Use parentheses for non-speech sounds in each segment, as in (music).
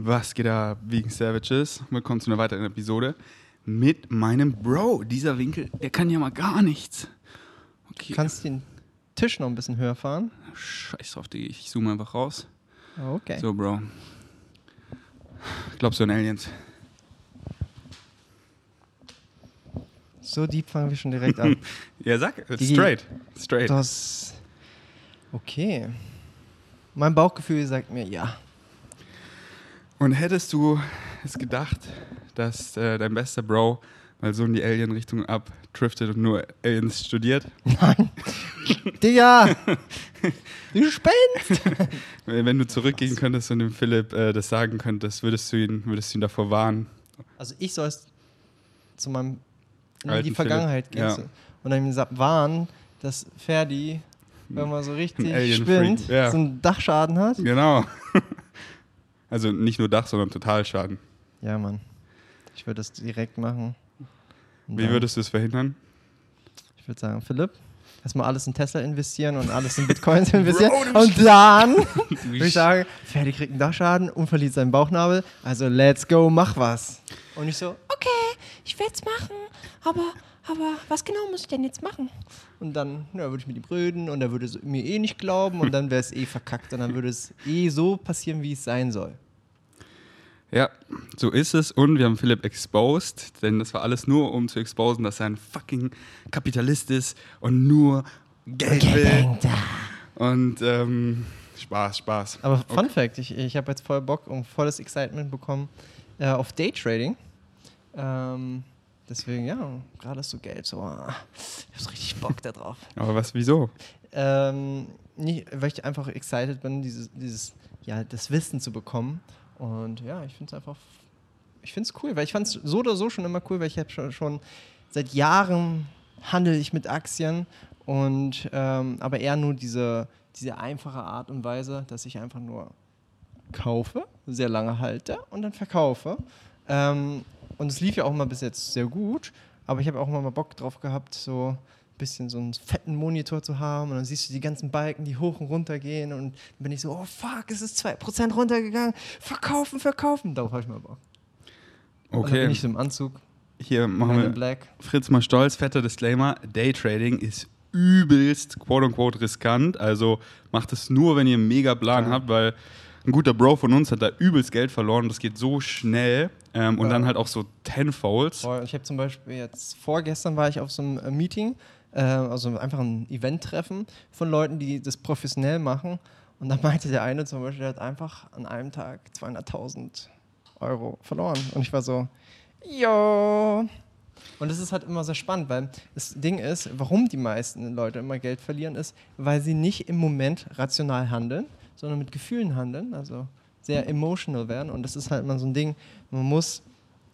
Was geht da wegen Savages? Willkommen zu einer weiteren Episode mit meinem Bro. Dieser Winkel, der kann ja mal gar nichts. Okay. Kannst den Tisch noch ein bisschen höher fahren? Scheiß drauf, Digga. Ich zoome einfach raus. Okay. So, Bro. Glaubst du an Aliens? So deep fangen wir schon direkt an. (laughs) ja, sag, straight. Straight. Das. Okay. Mein Bauchgefühl sagt mir ja. Und hättest du es gedacht, dass äh, dein bester Bro mal so in die Alien-Richtung abdriftet und nur Aliens studiert? Nein. (laughs) Digga! (laughs) du spinnst! Wenn du zurückgehen könntest und dem Philipp äh, das sagen könntest, würdest du ihn, würdest du ihn davor warnen? Also ich soll es zu meinem in die Vergangenheit gehen ja. und dann ihm warnen, dass Ferdi wenn man so richtig spinnt, ja. so einen Dachschaden hat. Genau. (laughs) Also nicht nur Dach, sondern Totalschaden. Ja, Mann. Ich würde das direkt machen. Wie würdest du es verhindern? Ich würde sagen, Philipp, erstmal alles in Tesla investieren und alles in Bitcoins (laughs) investieren. Bro, und dann (laughs) (laughs) würde ich sagen, Ferdi kriegt einen Dachschaden und verliert seinen Bauchnabel. Also let's go, mach was. Und ich so, okay, ich werde es machen, aber aber was genau muss ich denn jetzt machen? Und dann ja, würde ich mit ihm reden und er würde mir eh nicht glauben und dann wäre es eh verkackt und dann würde es eh so passieren, wie es sein soll. Ja, so ist es und wir haben Philipp exposed, denn das war alles nur, um zu exposen, dass er ein fucking Kapitalist ist und nur Geld will. Und ähm, Spaß, Spaß. Aber Fun okay. Fact, ich, ich habe jetzt voll Bock und volles Excitement bekommen äh, auf Daytrading. Ähm, Deswegen, ja, gerade du Geld, so, ah, ich hab richtig Bock da drauf. (laughs) Aber was, wieso? Ähm, nicht, weil ich einfach excited bin, dieses, dieses, ja, das Wissen zu bekommen. Und ja, ich finde es einfach, ich finde es cool, weil ich fand es so oder so schon immer cool, weil ich habe schon, schon seit Jahren handel ich mit Aktien und ähm, aber eher nur diese, diese einfache Art und Weise, dass ich einfach nur kaufe, sehr lange halte und dann verkaufe. Ähm, und es lief ja auch mal bis jetzt sehr gut, aber ich habe auch mal Bock drauf gehabt, so ein bisschen so einen fetten Monitor zu haben und dann siehst du die ganzen Balken, die hoch und runter gehen und dann bin ich so, oh fuck, es ist 2% runtergegangen, verkaufen, verkaufen. Darauf habe ich mal Bock. Okay. Und dann bin ich so im Anzug. Hier machen wir Black. Fritz mal stolz, fetter Disclaimer, Daytrading ist übelst quote-unquote riskant, also macht es nur, wenn ihr einen mega Plan ja. habt, weil ein guter Bro von uns hat da übelst Geld verloren. Das geht so schnell. Ähm, und ja. dann halt auch so Tenfolds. Ich habe zum Beispiel jetzt vorgestern war ich auf so einem äh, Meeting, äh, also einfach ein Event-Treffen von Leuten, die das professionell machen. Und da meinte der eine zum Beispiel, der hat einfach an einem Tag 200.000 Euro verloren. Und ich war so, jo. Und das ist halt immer sehr spannend, weil das Ding ist, warum die meisten Leute immer Geld verlieren, ist, weil sie nicht im Moment rational handeln, sondern mit Gefühlen handeln, also sehr emotional werden. Und das ist halt immer so ein Ding, man muss,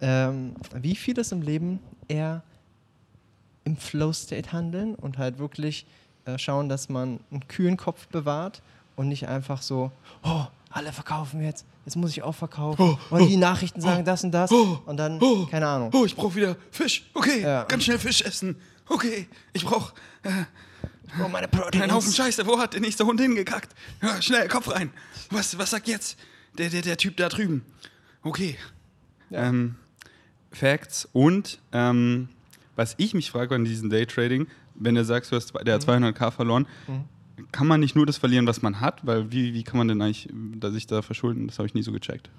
ähm, wie vieles im Leben, eher im Flow-State handeln und halt wirklich äh, schauen, dass man einen kühlen Kopf bewahrt und nicht einfach so, oh, alle verkaufen jetzt, jetzt muss ich auch verkaufen. Oh, oh, und die Nachrichten sagen oh, das und das. Oh, und dann, oh, keine Ahnung. Oh, ich brauche wieder Fisch. Okay, ja. ganz schnell Fisch essen. Okay, ich brauche äh, Oh, meine Proteins. Ein Haufen Scheiße, wo hat der nächste Hund hingekackt? Ja, schnell, Kopf rein. Was, was sagt jetzt der, der, der Typ da drüben? Okay. Ja. Ähm, Facts und ähm, was ich mich frage an diesem Daytrading, wenn du sagst, du hast, der hat 200k mhm. verloren, mhm. kann man nicht nur das verlieren, was man hat? Weil wie, wie kann man denn eigentlich sich da verschulden? Das habe ich nie so gecheckt.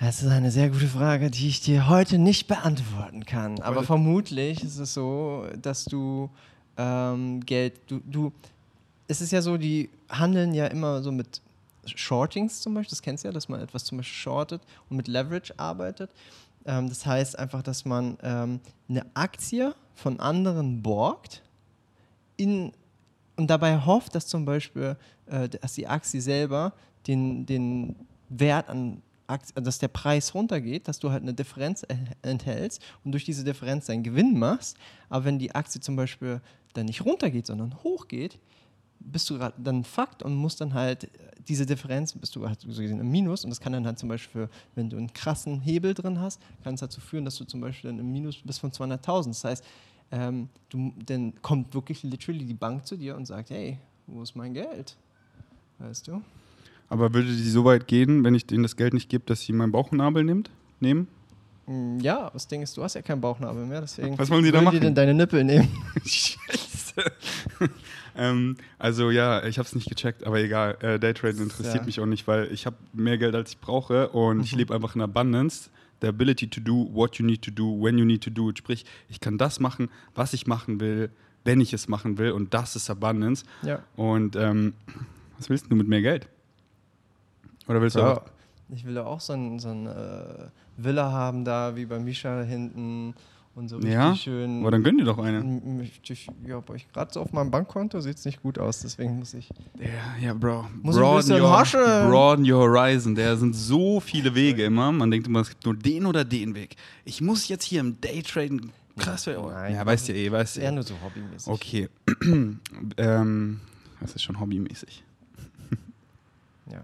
Das ist eine sehr gute Frage, die ich dir heute nicht beantworten kann. Aber vermutlich ist es so, dass du ähm, Geld. Du, du, es ist ja so, die handeln ja immer so mit Shortings zum Beispiel, das kennst du ja, dass man etwas zum Beispiel shortet und mit Leverage arbeitet. Ähm, das heißt einfach, dass man ähm, eine Aktie von anderen borgt in, und dabei hofft, dass zum Beispiel äh, dass die Aktie selber den, den Wert an dass der Preis runtergeht, dass du halt eine Differenz enthältst und durch diese Differenz deinen Gewinn machst. Aber wenn die Aktie zum Beispiel dann nicht runtergeht, sondern hochgeht, bist du dann Fakt und musst dann halt diese Differenz, bist du halt so gesehen im Minus und das kann dann halt zum Beispiel, wenn du einen krassen Hebel drin hast, kann es dazu führen, dass du zum Beispiel dann im Minus bist von 200.000. Das heißt, ähm, du, dann kommt wirklich literally die Bank zu dir und sagt, hey, wo ist mein Geld? Weißt du? Aber würde die so weit gehen, wenn ich denen das Geld nicht gebe, dass sie meinen Bauchnabel nimmt, nehmen? Mm, Ja, das Ding ist, du hast ja keinen Bauchnabel mehr, deswegen. Was wollen die da machen? die denn deine Nippel nehmen? (laughs) (laughs) Scheiße. (laughs) ähm, also ja, ich habe es nicht gecheckt, aber egal. Äh, Daytraden interessiert Ja. Mhm. mich auch nicht, weil ich habe mehr Geld, als ich brauche und ich lebe einfach in Abundance. The ability to do what you need to do, when you need to do it. Sprich, ich kann das machen, was ich machen will, wenn ich es machen will und das ist Abundance. Ja. Und ähm, was willst du mit mehr Geld? Oder willst du Ja. auch? Ich will ja auch so ein, so ein äh, Villa haben da, wie bei Misha hinten und so richtig Ja? schön. Aber dann gönn dir doch eine. Richtig, ja, aber ich gerade so auf meinem Bankkonto sieht es nicht gut aus, deswegen muss ich. Ja, ja, Bro. Muss ich ein your, haschen. broaden your horizon. Da sind so viele Wege immer. Man denkt immer, es gibt nur den oder den Weg. Ich muss jetzt hier im Daytraden krass werden. Nein. ja, weißt du eh, weißt du Eher eh. nur so hobbymäßig. Okay. (clears throat) ähm, das ist schon hobbymäßig. Ja.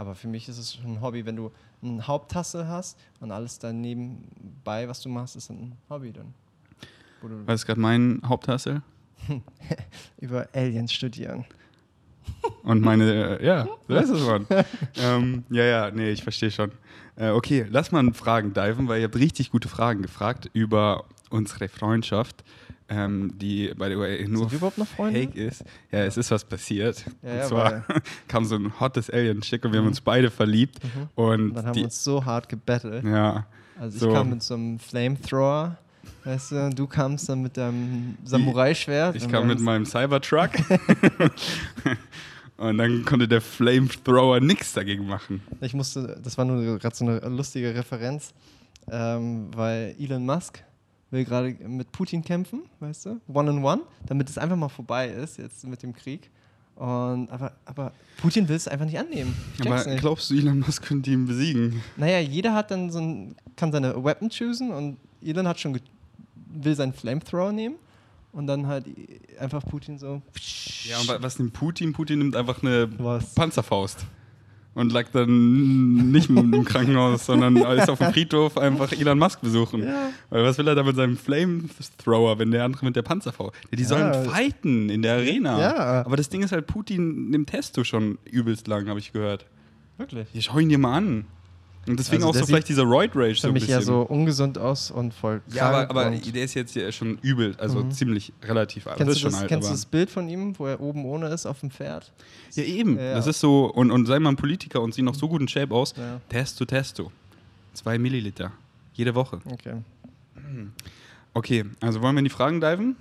Aber für mich ist es schon ein Hobby, wenn du eine Haupttasse hast und alles daneben bei, was du machst, ist ein Hobby dann. Wo du Was ist gerade mein Haupthassel? (laughs) über Aliens studieren. (laughs) Und meine, äh, ja, so ist es, Mann. ähm, ja, ja, nee, ich verstehe schon. Äh, okay, lass mal in Fragen diven, weil ihr habt richtig gute Fragen gefragt über unsere Freundschaft, ähm, die, by the way, nur fake ist. Ja, es ist was passiert. Ja, und ja, zwar (laughs) kam so ein hottes Alien-Schick und wir haben uns beide verliebt. Und Und dann haben die, wir uns so hart gebettelt. ja, Also ich so. kam mit so einem Flamethrower, weißt du, du kamst dann mit deinem Samurai-Schwert. ich kam mit meinem Cybertruck (laughs) (laughs) und dann konnte der Flamethrower nichts dagegen machen. Ich musste, das war nur gerade so eine lustige Referenz, ähm, weil Elon Musk will gerade mit Putin kämpfen, weißt du, one on one, damit es einfach mal vorbei ist jetzt mit dem Krieg. Und, aber, aber Putin will es einfach nicht annehmen. Aber nicht. glaubst du, Elon Musk könnte ihn besiegen? Naja, jeder hat dann so ein, kann seine Weapon choosen und Elon hat schon will seinen Flamethrower nehmen und dann halt einfach Putin so. Ja, und wa- was nimmt Putin? Putin nimmt einfach eine Was? Panzerfaust. Und lag dann nicht im (laughs) Krankenhaus, sondern ist auf dem Friedhof einfach Elon Musk besuchen. Ja. Weil was will er da mit seinem Flamethrower, wenn der andere mit der Panzerfaust? Ja, die sollen Ja. fighten in der Arena. Ja. Aber das Ding ist halt, Putin nimmt Testo schon übelst lang, habe ich gehört. Wirklich. Ja, schau ihn dir mal an. Und deswegen Also auch so sieht vielleicht dieser Roid Rage so Für ein mich bisschen. ja so ungesund aus und voll. ja, aber, aber der ist jetzt ja schon übel, also Mhm. ziemlich relativ alt. Kennst, Das du das, alt, kennst du das Bild von ihm, wo er oben ohne ist auf dem Pferd? Ja, eben. Ja. Das ist so, und, und sei mal ein Politiker und sieh noch so gut in Shape aus. Ja. Testo, Testo. Zwei Milliliter. Jede Woche. Okay. Okay, also wollen wir in die Fragen diven?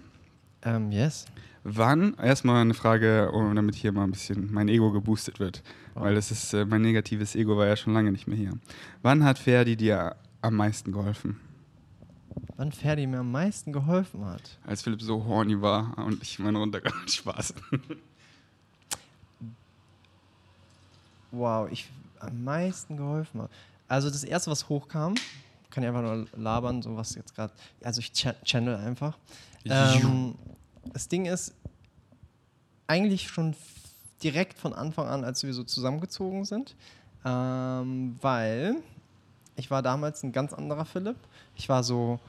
Ähm, yes. Wann, erstmal eine Frage, um, damit hier mal ein bisschen mein Ego geboostet wird. Oh. Weil das ist, äh, mein negatives Ego war ja schon lange nicht mehr hier. Wann hat Ferdi dir am meisten geholfen? Wann Ferdi mir am meisten geholfen hat? Als Philipp so horny war und ich meine runtergegangen. (laughs) Spaß. Wow, ich am meisten geholfen habe. Also das erste, was hochkam, kann ich einfach nur labern, so was jetzt gerade. Also ich cha channel einfach. Ähm, das Ding ist, eigentlich schon direkt von Anfang an, als wir so zusammengezogen sind, ähm, weil ich war damals ein ganz anderer Philipp. Ich war so,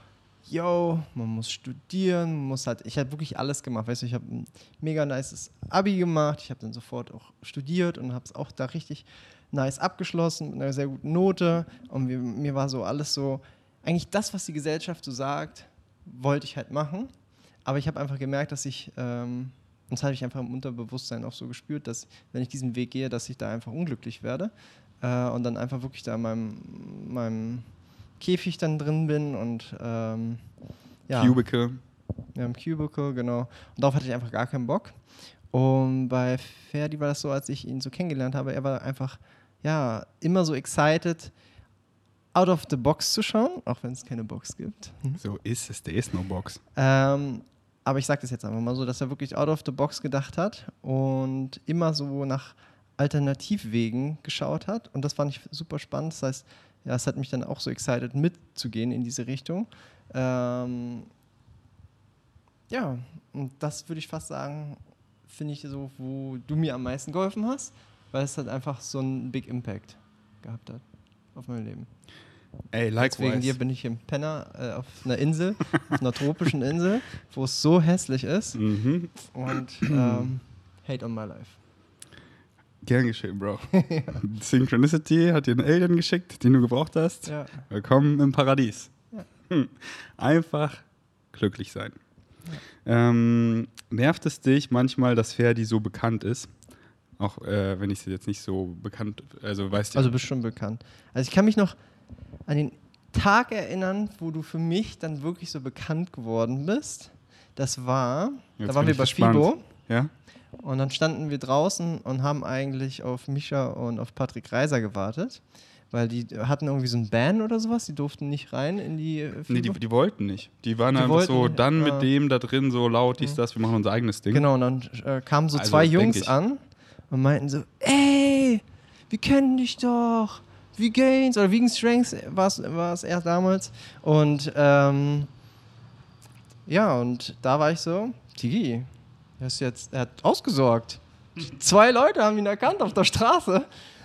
yo, man muss studieren, muss halt, ich habe wirklich alles gemacht, weißt du, ich habe ein mega nices Abi gemacht, ich habe dann sofort auch studiert und habe es auch da richtig nice abgeschlossen mit einer sehr guten Note und mir, mir war so alles so, eigentlich das, was die Gesellschaft so sagt, wollte ich halt machen, aber ich habe einfach gemerkt, dass ich, ähm, und das habe ich einfach im Unterbewusstsein auch so gespürt, dass wenn ich diesen Weg gehe, dass ich da einfach unglücklich werde äh, und dann einfach wirklich da in meinem, meinem Käfig dann drin bin und ähm, ja, Cubicle. ja, im Cubicle, genau. Und darauf hatte ich einfach gar keinen Bock. Und bei Ferdi war das so, als ich ihn so kennengelernt habe, er war einfach, ja, immer so excited, out of the box zu schauen, auch wenn es keine Box gibt. So ist es, der ist no Box. Ähm, aber ich sage das jetzt einfach mal so, dass er wirklich out of the box gedacht hat und immer so nach Alternativwegen geschaut hat. Und das fand ich super spannend. Das heißt, ja, es hat mich dann auch so excited, mitzugehen in diese Richtung. Ähm, ja, und das würde ich fast sagen, finde ich so, wo du mir am meisten geholfen hast, weil es halt einfach so einen Big Impact gehabt hat auf mein Leben. Ey, Jetzt wegen dir likewise. bin ich im Penner äh, auf einer Insel, auf einer tropischen Insel, (laughs) wo es so hässlich ist Mhm. und ähm, hate on my life. Gern geschehen, Bro. (laughs) Synchronicity hat dir einen Alien geschickt, den du gebraucht hast. Ja. Willkommen im Paradies. Hm. Einfach glücklich sein. Ähm, nervt es dich manchmal, dass Ferdi so bekannt ist? Auch äh, wenn ich sie jetzt nicht so bekannt, also weißt du. Also bestimmt bekannt. Also ich kann mich noch an den Tag erinnern, wo du für mich dann wirklich so bekannt geworden bist. Das war, Jetzt da waren wir bei gespannt. Fibo ja? und dann standen wir draußen und haben eigentlich auf Mischa und auf Patrick Reiser gewartet, weil die hatten irgendwie so ein Ban oder sowas, die durften nicht rein in die äh, Nee, die, Fibo. die wollten nicht. Die waren Die einfach so, nicht, dann ja. mit dem da drin so laut, dies, das, wir machen unser eigenes Ding. Genau, und dann äh, kamen so Also, zwei Jungs an und meinten so, ey, wir kennen dich doch. Wie Gains oder Vegan Strengths war es erst damals. Und ähm, ja, und da war ich so, Tigi, er ist jetzt, er hat ausgesorgt. Zwei Leute haben ihn erkannt auf der Straße.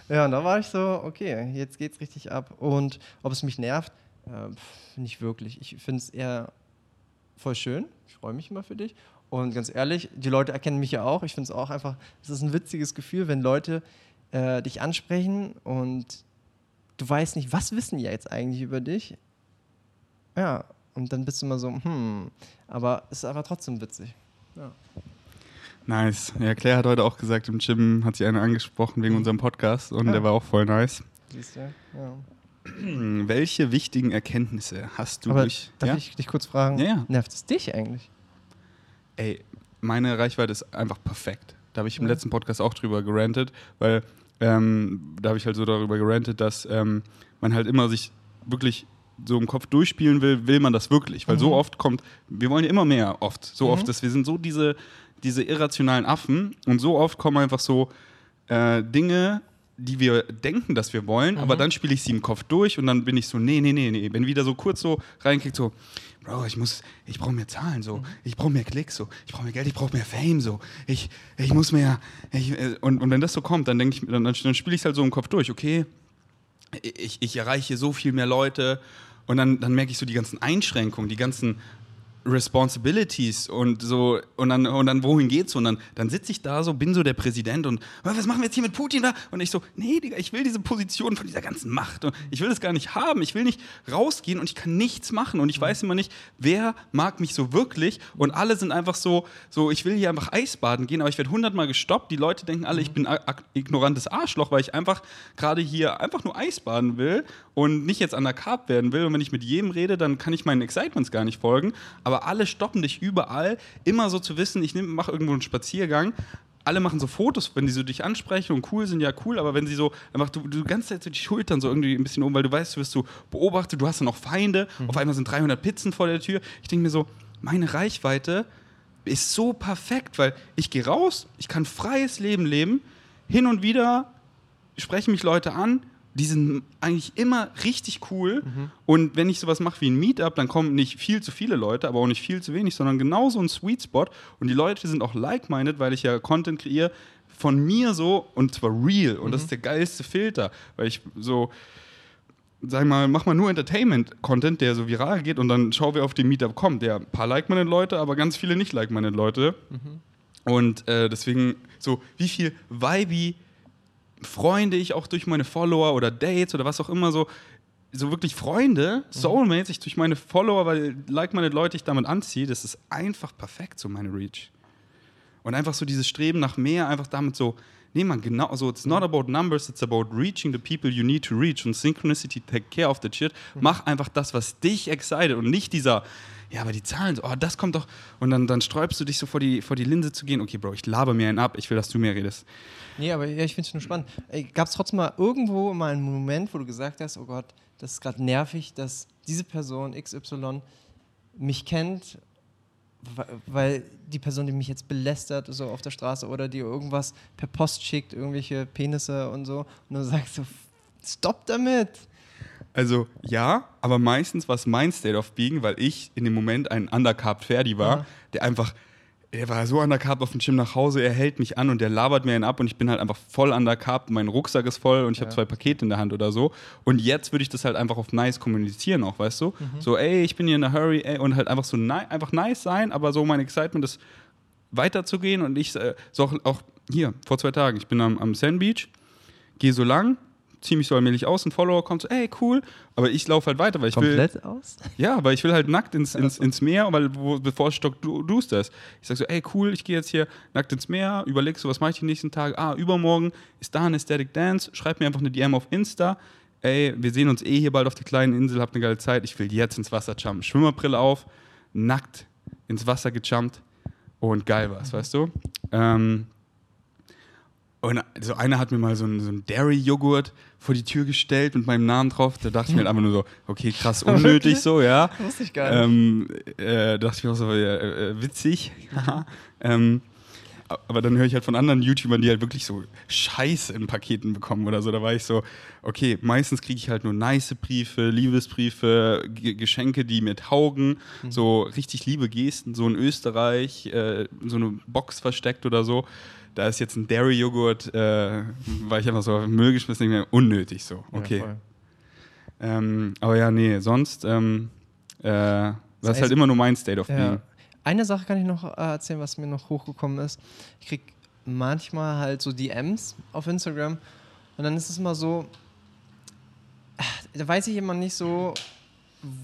Ja, und da war ich so, okay, jetzt geht's richtig ab. Und ob es mich nervt, äh, nicht wirklich. Ich finde es eher voll schön. Ich freue mich immer für dich. Und ganz ehrlich, die Leute erkennen mich ja auch. Ich finde es auch einfach, es ist ein witziges Gefühl, wenn Leute äh, dich ansprechen und du weißt nicht, was wissen die jetzt eigentlich über dich. Ja, und dann bist du immer so, hm, aber es ist aber trotzdem witzig. Ja. Nice. Ja, Claire hat heute auch gesagt, im Gym hat sie einen angesprochen wegen unserem Podcast und Ja. der war auch voll nice. Siehst du? Ja. (clears throat) Welche wichtigen Erkenntnisse hast du Aber durch. darf ja? ich dich kurz fragen, Ja, ja. nervt es dich eigentlich? Ey, meine Reichweite ist einfach perfekt. Da habe ich im Ja. letzten Podcast auch drüber gerantet, weil ähm, da habe ich halt so darüber gerantet, dass ähm, man halt immer sich wirklich so im Kopf durchspielen will, will man das wirklich. Weil so Mhm. oft kommt, wir wollen ja immer mehr oft, so Mhm. oft, dass wir sind so diese, diese irrationalen Affen und so oft kommen einfach so äh, Dinge, die wir denken, dass wir wollen, aber Mhm. dann spiele ich sie im Kopf durch und dann bin ich so, nee, nee, nee, nee. Wenn wieder so kurz so reinkickt, so, Bro, ich muss, ich brauche mehr Zahlen, so, ich brauche mehr Klicks, so, ich brauche mehr Geld, ich brauche mehr Fame, so, ich, ich muss mehr, ich, äh, und, und wenn das so kommt, dann denke ich, dann, dann spiele ich es halt so im Kopf durch, okay, ich, ich erreiche so viel mehr Leute und dann, dann merke ich so die ganzen Einschränkungen, die ganzen Responsibilities und so und dann, und dann wohin geht's? Und dann, dann sitze ich da so, bin so der Präsident und "Oh, was machen wir jetzt hier mit Putin da? Und ich so, nee, Digga, ich will diese Position von dieser ganzen Macht und ich will das gar nicht haben, ich will nicht rausgehen und ich kann nichts machen und ich weiß immer nicht, wer mag mich so wirklich. Und alle sind einfach so, so ich will hier einfach Eisbaden gehen, aber ich werde hundertmal gestoppt, die Leute denken alle, ich bin ignorantes Arschloch, weil ich einfach gerade hier einfach nur Eisbaden will und nicht jetzt an der Carb werden will. Und wenn ich mit jedem rede, dann kann ich meinen Excitements gar nicht folgen, aber alle stoppen dich überall, immer so zu wissen, ich mache irgendwo einen Spaziergang, alle machen so Fotos, wenn die so dich ansprechen und cool sind, ja cool, aber wenn sie so, einfach du, du die ganze Zeit so die Schultern so irgendwie ein bisschen um, weil du weißt, du wirst so beobachtet, du hast dann auch Feinde, auf einmal sind 300 Pizzen vor der Tür. Ich denke mir so, meine Reichweite ist so perfekt, weil ich gehe raus, ich kann freies Leben leben, hin und wieder sprechen mich Leute an, die sind eigentlich immer richtig cool. Und wenn ich sowas mache wie ein Meetup, dann kommen nicht viel zu viele Leute, aber auch nicht viel zu wenig, sondern genau so ein Sweet Spot. Und die Leute sind auch like-minded, weil ich ja Content kreiere von mir so und zwar real. Und das ist der geilste Filter, weil ich so, sag mal, mach mal nur Entertainment-Content, der so viral geht und dann schau, wer auf den Meetup kommt. Der ein paar like-minded Leute, aber ganz viele nicht like-minded Leute. Und äh, deswegen so, wie viel Vibe Freunde ich auch durch meine Follower oder Dates oder was auch immer so, so wirklich Freunde, Soulmates, ich durch meine Follower, weil like-minded Leute ich damit anziehe, das ist einfach perfekt, so meine Reach. Und einfach so dieses Streben nach mehr, einfach damit so, nee, man, genau, so, it's not about numbers, it's about reaching the people you need to reach und Synchronicity, take care of the shit. Mach einfach das, was dich excited und nicht dieser, ja, aber die Zahlen, oh, das kommt doch, und dann, dann sträubst du dich so vor die, vor die Linse zu gehen, okay, Bro, ich laber mir einen ab, ich will, dass du mehr redest. Nee, aber ja, ich finde es nur spannend. Gab es trotzdem mal irgendwo mal einen Moment, wo du gesagt hast, oh Gott, das ist gerade nervig, dass diese Person XY mich kennt, weil die Person, die mich jetzt belästert, so auf der Straße oder die irgendwas per Post schickt, irgendwelche Penisse und so, und du sagst so, stopp damit. Also ja, aber meistens war es mein State of Being, weil ich in dem Moment ein undercarved Ferdi war, Ja. der einfach, er war so undercarved auf dem Gym nach Hause, er hält mich an und der labert mir einen ab und ich bin halt einfach voll undercarved, mein Rucksack ist voll und ich habe Ja. zwei Pakete in der Hand oder so. Und jetzt würde ich das halt einfach auf nice kommunizieren auch, weißt du? Mhm. So, ey, ich bin hier in a hurry, ey, und halt einfach so einfach nice sein, aber so mein Excitement ist weiterzugehen und ich äh, so auch, auch hier, vor zwei Tagen, ich bin am, am Sand Beach, gehe so lang, ziehe mich so allmählich aus, ein Follower kommt so, ey, cool, aber ich laufe halt weiter, weil ich Komplett will. aus? Ja, weil ich will halt nackt ins, ins, ins Meer, weil wo, bevor es stockt, du, du's das. Ich sag so, ey, cool, ich gehe jetzt hier nackt ins Meer, überleg so, was mache ich die nächsten Tage? Ah, übermorgen ist da ein Aesthetic Dance, schreib mir einfach eine DM auf Insta. Ey, wir sehen uns eh hier bald auf der kleinen Insel, habt eine geile Zeit, ich will jetzt ins Wasser jumpen. Schwimmerbrille auf, nackt ins Wasser gejumpt und geil war's, weißt du? Ähm, und so einer hat mir mal so einen, so einen Dairy-Joghurt vor die Tür gestellt mit meinem Namen drauf. Da dachte ich mir halt einfach nur so, okay, krass (laughs) unnötig so, ja. Wusste ich gar nicht. Ähm, äh, dachte ich mir auch so, ja, äh, witzig. (laughs) ähm, aber dann höre ich halt von anderen YouTubern, die halt wirklich so Scheiße in Paketen bekommen oder so. Da war ich so, okay, meistens kriege ich halt nur nice Briefe, Liebesbriefe, G Geschenke, die mir taugen, so richtig liebe Gesten, so in Österreich, äh, so eine Box versteckt oder so. Da ist jetzt ein Dairy-Joghurt, äh, war ich einfach so auf den Müll geschmissen, nicht mehr unnötig so. Okay. Ja, ähm, aber ja, nee, sonst, ähm, äh, das ist halt heißt- immer nur mein State of Ja. Being. Eine Sache kann ich noch äh, erzählen, was mir noch hochgekommen ist. Ich krieg manchmal halt so DMs auf Instagram und dann ist es immer so, ah, da weiß ich immer nicht so,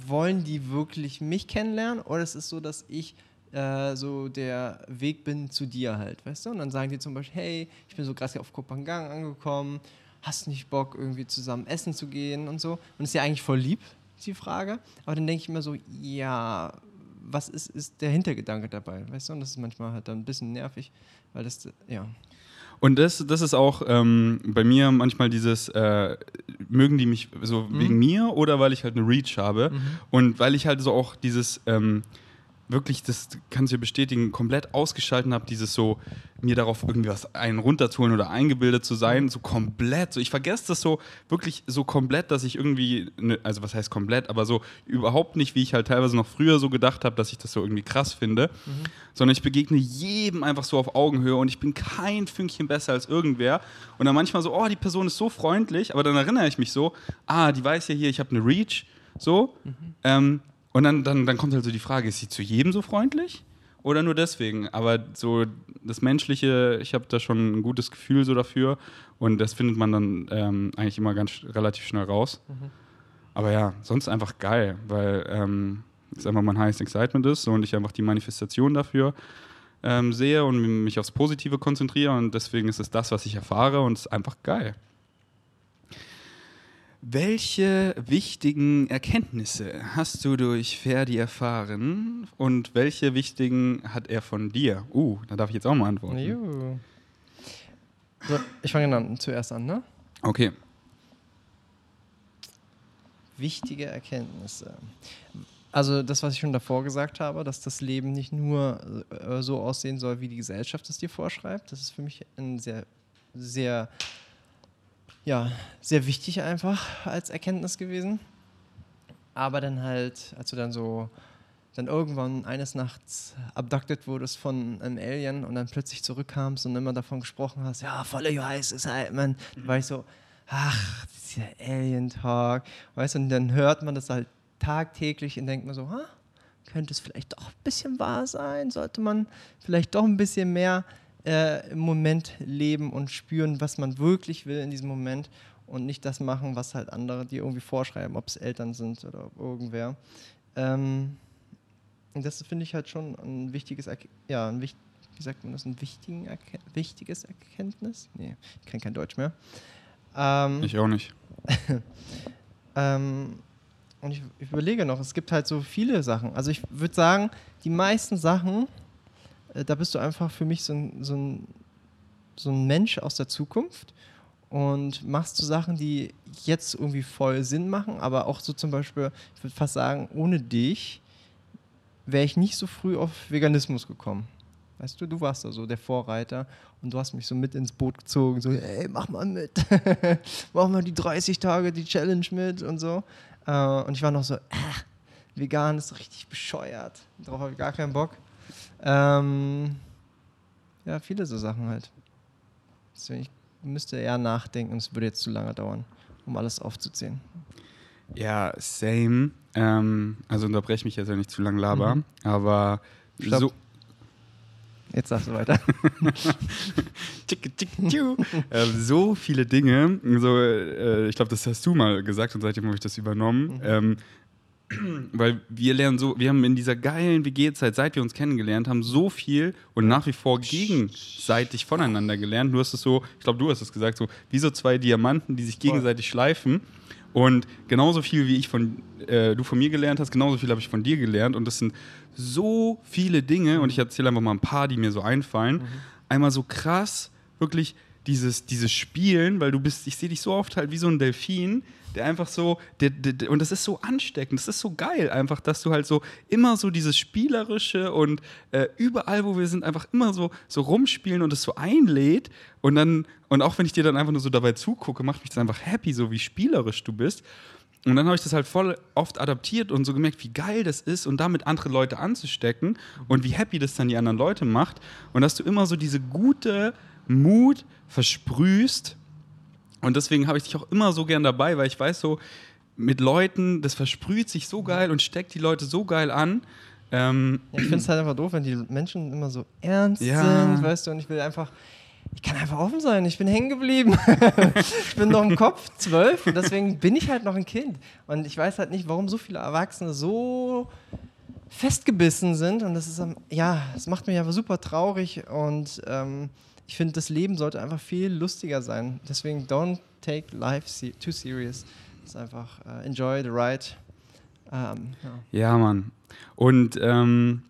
wollen die wirklich mich kennenlernen oder es ist so, dass ich äh, so der Weg bin zu dir halt, weißt du? Und dann sagen die zum Beispiel, hey, ich bin so gerade auf Kopangang angekommen, hast nicht Bock irgendwie zusammen essen zu gehen und so. Und ist ja eigentlich voll lieb, die Frage. Aber dann denke ich mir so, ja, was ist, ist der Hintergedanke dabei, weißt du? Und das ist manchmal halt dann ein bisschen nervig, weil das, ja. Und das, das ist auch ähm, bei mir manchmal dieses, äh, mögen die mich so Mhm. wegen mir oder weil ich halt eine Reach habe. Und weil ich halt so auch dieses, ähm, wirklich, das kannst du bestätigen, komplett ausgeschalten habe, dieses so, mir darauf irgendwie was einen runterzuholen oder eingebildet zu sein, so komplett. So, ich vergesse das so wirklich so komplett, dass ich irgendwie, ne, also was heißt komplett, aber so überhaupt nicht, wie ich halt teilweise noch früher so gedacht habe, dass ich das so irgendwie krass finde, sondern ich begegne jedem einfach so auf Augenhöhe und ich bin kein Fünkchen besser als irgendwer. Und dann manchmal so, oh, die Person ist so freundlich, aber dann erinnere ich mich so, ah, die weiß ja hier, ich habe eine Reach, so. Ähm, und dann, dann, dann kommt halt so die Frage, ist sie zu jedem so freundlich? Oder nur deswegen? Aber so das Menschliche, ich habe da schon ein gutes Gefühl so dafür und das findet man dann ähm, eigentlich immer ganz relativ schnell raus. Aber ja, sonst einfach geil, weil ähm, es einfach mein highest excitement ist so, und ich einfach die Manifestation dafür ähm, sehe und mich aufs Positive konzentriere und deswegen ist es das, was ich erfahre und es ist einfach geil. Welche wichtigen Erkenntnisse hast du durch Ferdi erfahren und welche wichtigen hat er von dir? Uh, da darf ich jetzt auch mal antworten. Juhu. So, ich fange dann zuerst an, ne? Okay. Wichtige Erkenntnisse. Also das, was ich schon davor gesagt habe, dass das Leben nicht nur äh, so aussehen soll, wie die Gesellschaft es dir vorschreibt. Das ist für mich ein sehr, sehr, ja, sehr wichtig einfach als Erkenntnis gewesen. Aber dann halt, als du dann so dann irgendwann eines Nachts abducted wurdest von einem Alien und dann plötzlich zurückkamst und immer davon gesprochen hast, ja, follow your eyes, excitement, dann war ich so, ach, dieser Alien-Talk, weißt du, und dann hört man das halt tagtäglich und denkt man so, ha, könnte es vielleicht doch ein bisschen wahr sein, sollte man vielleicht doch ein bisschen mehr äh, im Moment leben und spüren, was man wirklich will in diesem Moment und nicht das machen, was halt andere dir irgendwie vorschreiben, ob es Eltern sind oder irgendwer. Ähm, und das finde ich halt schon ein wichtiges, ja, ein wicht wie sagt man das, ein wichtigen Erke wichtiges Erkenntnis? Nee, ich kann kein Deutsch mehr. Ähm, Ich auch nicht. (laughs) ähm, und ich, ich überlege noch, es gibt halt so viele Sachen. Also ich würde sagen, die meisten Sachen, da bist du einfach für mich so ein, so, ein, so ein Mensch aus der Zukunft und machst so Sachen, die jetzt irgendwie voll Sinn machen, aber auch so zum Beispiel, ich würde fast sagen, ohne dich wäre ich nicht so früh auf Veganismus gekommen. Weißt du, du warst da so der Vorreiter und du hast mich so mit ins Boot gezogen, so, ey, mach mal mit, (laughs) mach mal die 30 Tage, die Challenge mit und so. Äh, und ich war noch so, ach, vegan ist richtig bescheuert, darauf habe ich gar keinen Bock. Ähm, ja, viele so Sachen halt. Deswegen, ich müsste eher nachdenken es würde jetzt zu lange dauern, um alles aufzuzählen. Ja, same. Ähm, also unterbreche mich jetzt, wenn ich zu lang laber. Mhm. Aber Stopp. so. Jetzt sagst du weiter. (laughs) äh, so viele Dinge. So, äh, ich glaube, das hast du mal gesagt und seitdem habe ich das übernommen. Mhm. Ähm, (clears throat) weil wir lernen so, wir haben in dieser geilen WG-Zeit, seit wir uns kennengelernt haben, so viel und nach wie vor gegenseitig voneinander gelernt. Du hast es so, ich glaube, du hast es gesagt, so wie so zwei Diamanten, die sich gegenseitig schleifen. Und genauso viel, wie ich von, äh, du von mir gelernt hast, genauso viel habe ich von dir gelernt. Und das sind so viele Dinge, und ich erzähle einfach mal ein paar, die mir so einfallen. Mhm. Einmal so krass, wirklich dieses, dieses Spielen, weil du bist, ich sehe dich so oft halt wie so ein Delfin, der einfach so, der, der, und das ist so ansteckend, das ist so geil einfach, dass du halt so immer so dieses Spielerische und äh, überall, wo wir sind, einfach immer so, so rumspielen und es so einlädt und dann, und auch wenn ich dir dann einfach nur so dabei zugucke, macht mich das einfach happy, so wie spielerisch du bist. Und dann habe ich das halt voll oft adaptiert und so gemerkt, wie geil das ist und damit andere Leute anzustecken und wie happy das dann die anderen Leute macht. Und dass du immer so diese gute Mut versprühst und deswegen habe ich dich auch immer so gern dabei, weil ich weiß so, mit Leuten, das versprüht sich so geil und steckt die Leute so geil an. Ähm, ja, ich finde es halt einfach doof, wenn die Menschen immer so ernst ja. sind, weißt du, und ich will einfach, ich kann einfach offen sein, ich bin hängen geblieben. (laughs) ich bin noch im Kopf zwölf und deswegen bin ich halt noch ein Kind. Und ich weiß halt nicht, warum so viele Erwachsene so festgebissen sind und das ist, ja, das macht mich einfach super traurig und ähm, ich finde, das Leben sollte einfach viel lustiger sein. Deswegen don't take life se too serious. Das ist einfach uh, enjoy the ride. Um, ja. ja, Mann. Und ähm,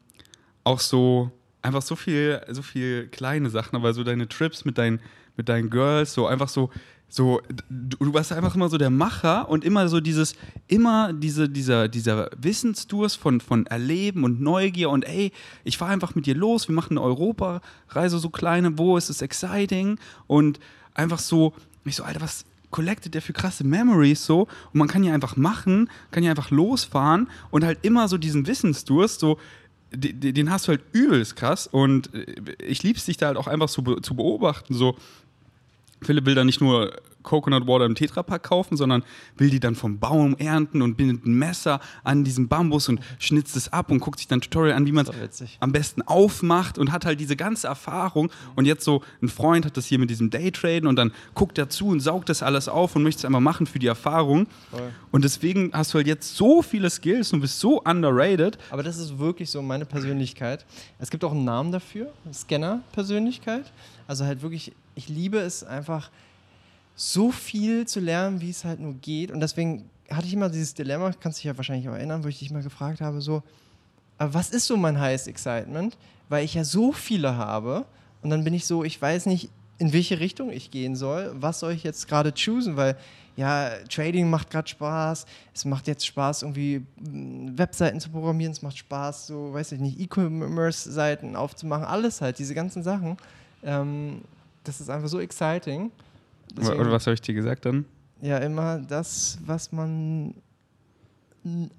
auch so einfach so viel, so viel kleine Sachen, aber so deine Trips mit deinen, mit deinen Girls, so einfach so so, du, du, warst einfach immer so der Macher und immer so dieses, immer diese, dieser, dieser Wissensdurst von, von Erleben und Neugier und ey, ich fahre einfach mit dir los, wir machen eine Europareise, so kleine, wo ist es exciting? Und einfach so, ich so, Alter, was collectet der für krasse Memories so? Und man kann ja einfach machen, kann ja einfach losfahren und halt immer so diesen Wissensdurst, so, den hast du halt übelst krass und äh, ich lieb's dich da halt auch einfach so zu beobachten, so, Philipp will da nicht nur Coconut Water im Tetrapack kaufen, sondern will die dann vom Baum ernten und bindet ein Messer an diesem Bambus und schnitzt es ab und guckt sich dann ein Tutorial an, wie man es am besten aufmacht und hat halt diese ganze Erfahrung. Und jetzt so ein Freund hat das hier mit diesem Daytraden und dann guckt er zu und saugt das alles auf und möchte es einfach machen für die Erfahrung. Voll. Und deswegen hast du halt jetzt so viele Skills und bist so underrated. Aber das ist wirklich so meine Persönlichkeit. Es gibt auch einen Namen dafür, Scanner-Persönlichkeit. Also halt wirklich, ich liebe es einfach so viel zu lernen, wie es halt nur geht. Und deswegen hatte ich immer dieses Dilemma, kannst dich ja wahrscheinlich auch erinnern, wo ich dich mal gefragt habe, so, aber was ist so mein Highest Excitement? Weil ich ja so viele habe und dann bin ich so, ich weiß nicht, in welche Richtung ich gehen soll. Was soll ich jetzt gerade choosen? Weil ja, Trading macht gerade Spaß. Es macht jetzt Spaß, irgendwie mm, Webseiten zu programmieren. Es macht Spaß, so, weiß ich nicht, E-Commerce-Seiten aufzumachen. Alles halt, diese ganzen Sachen. Ähm, das ist einfach so exciting. Deswegen, Oder was habe ich dir gesagt dann? Ja, immer das, was man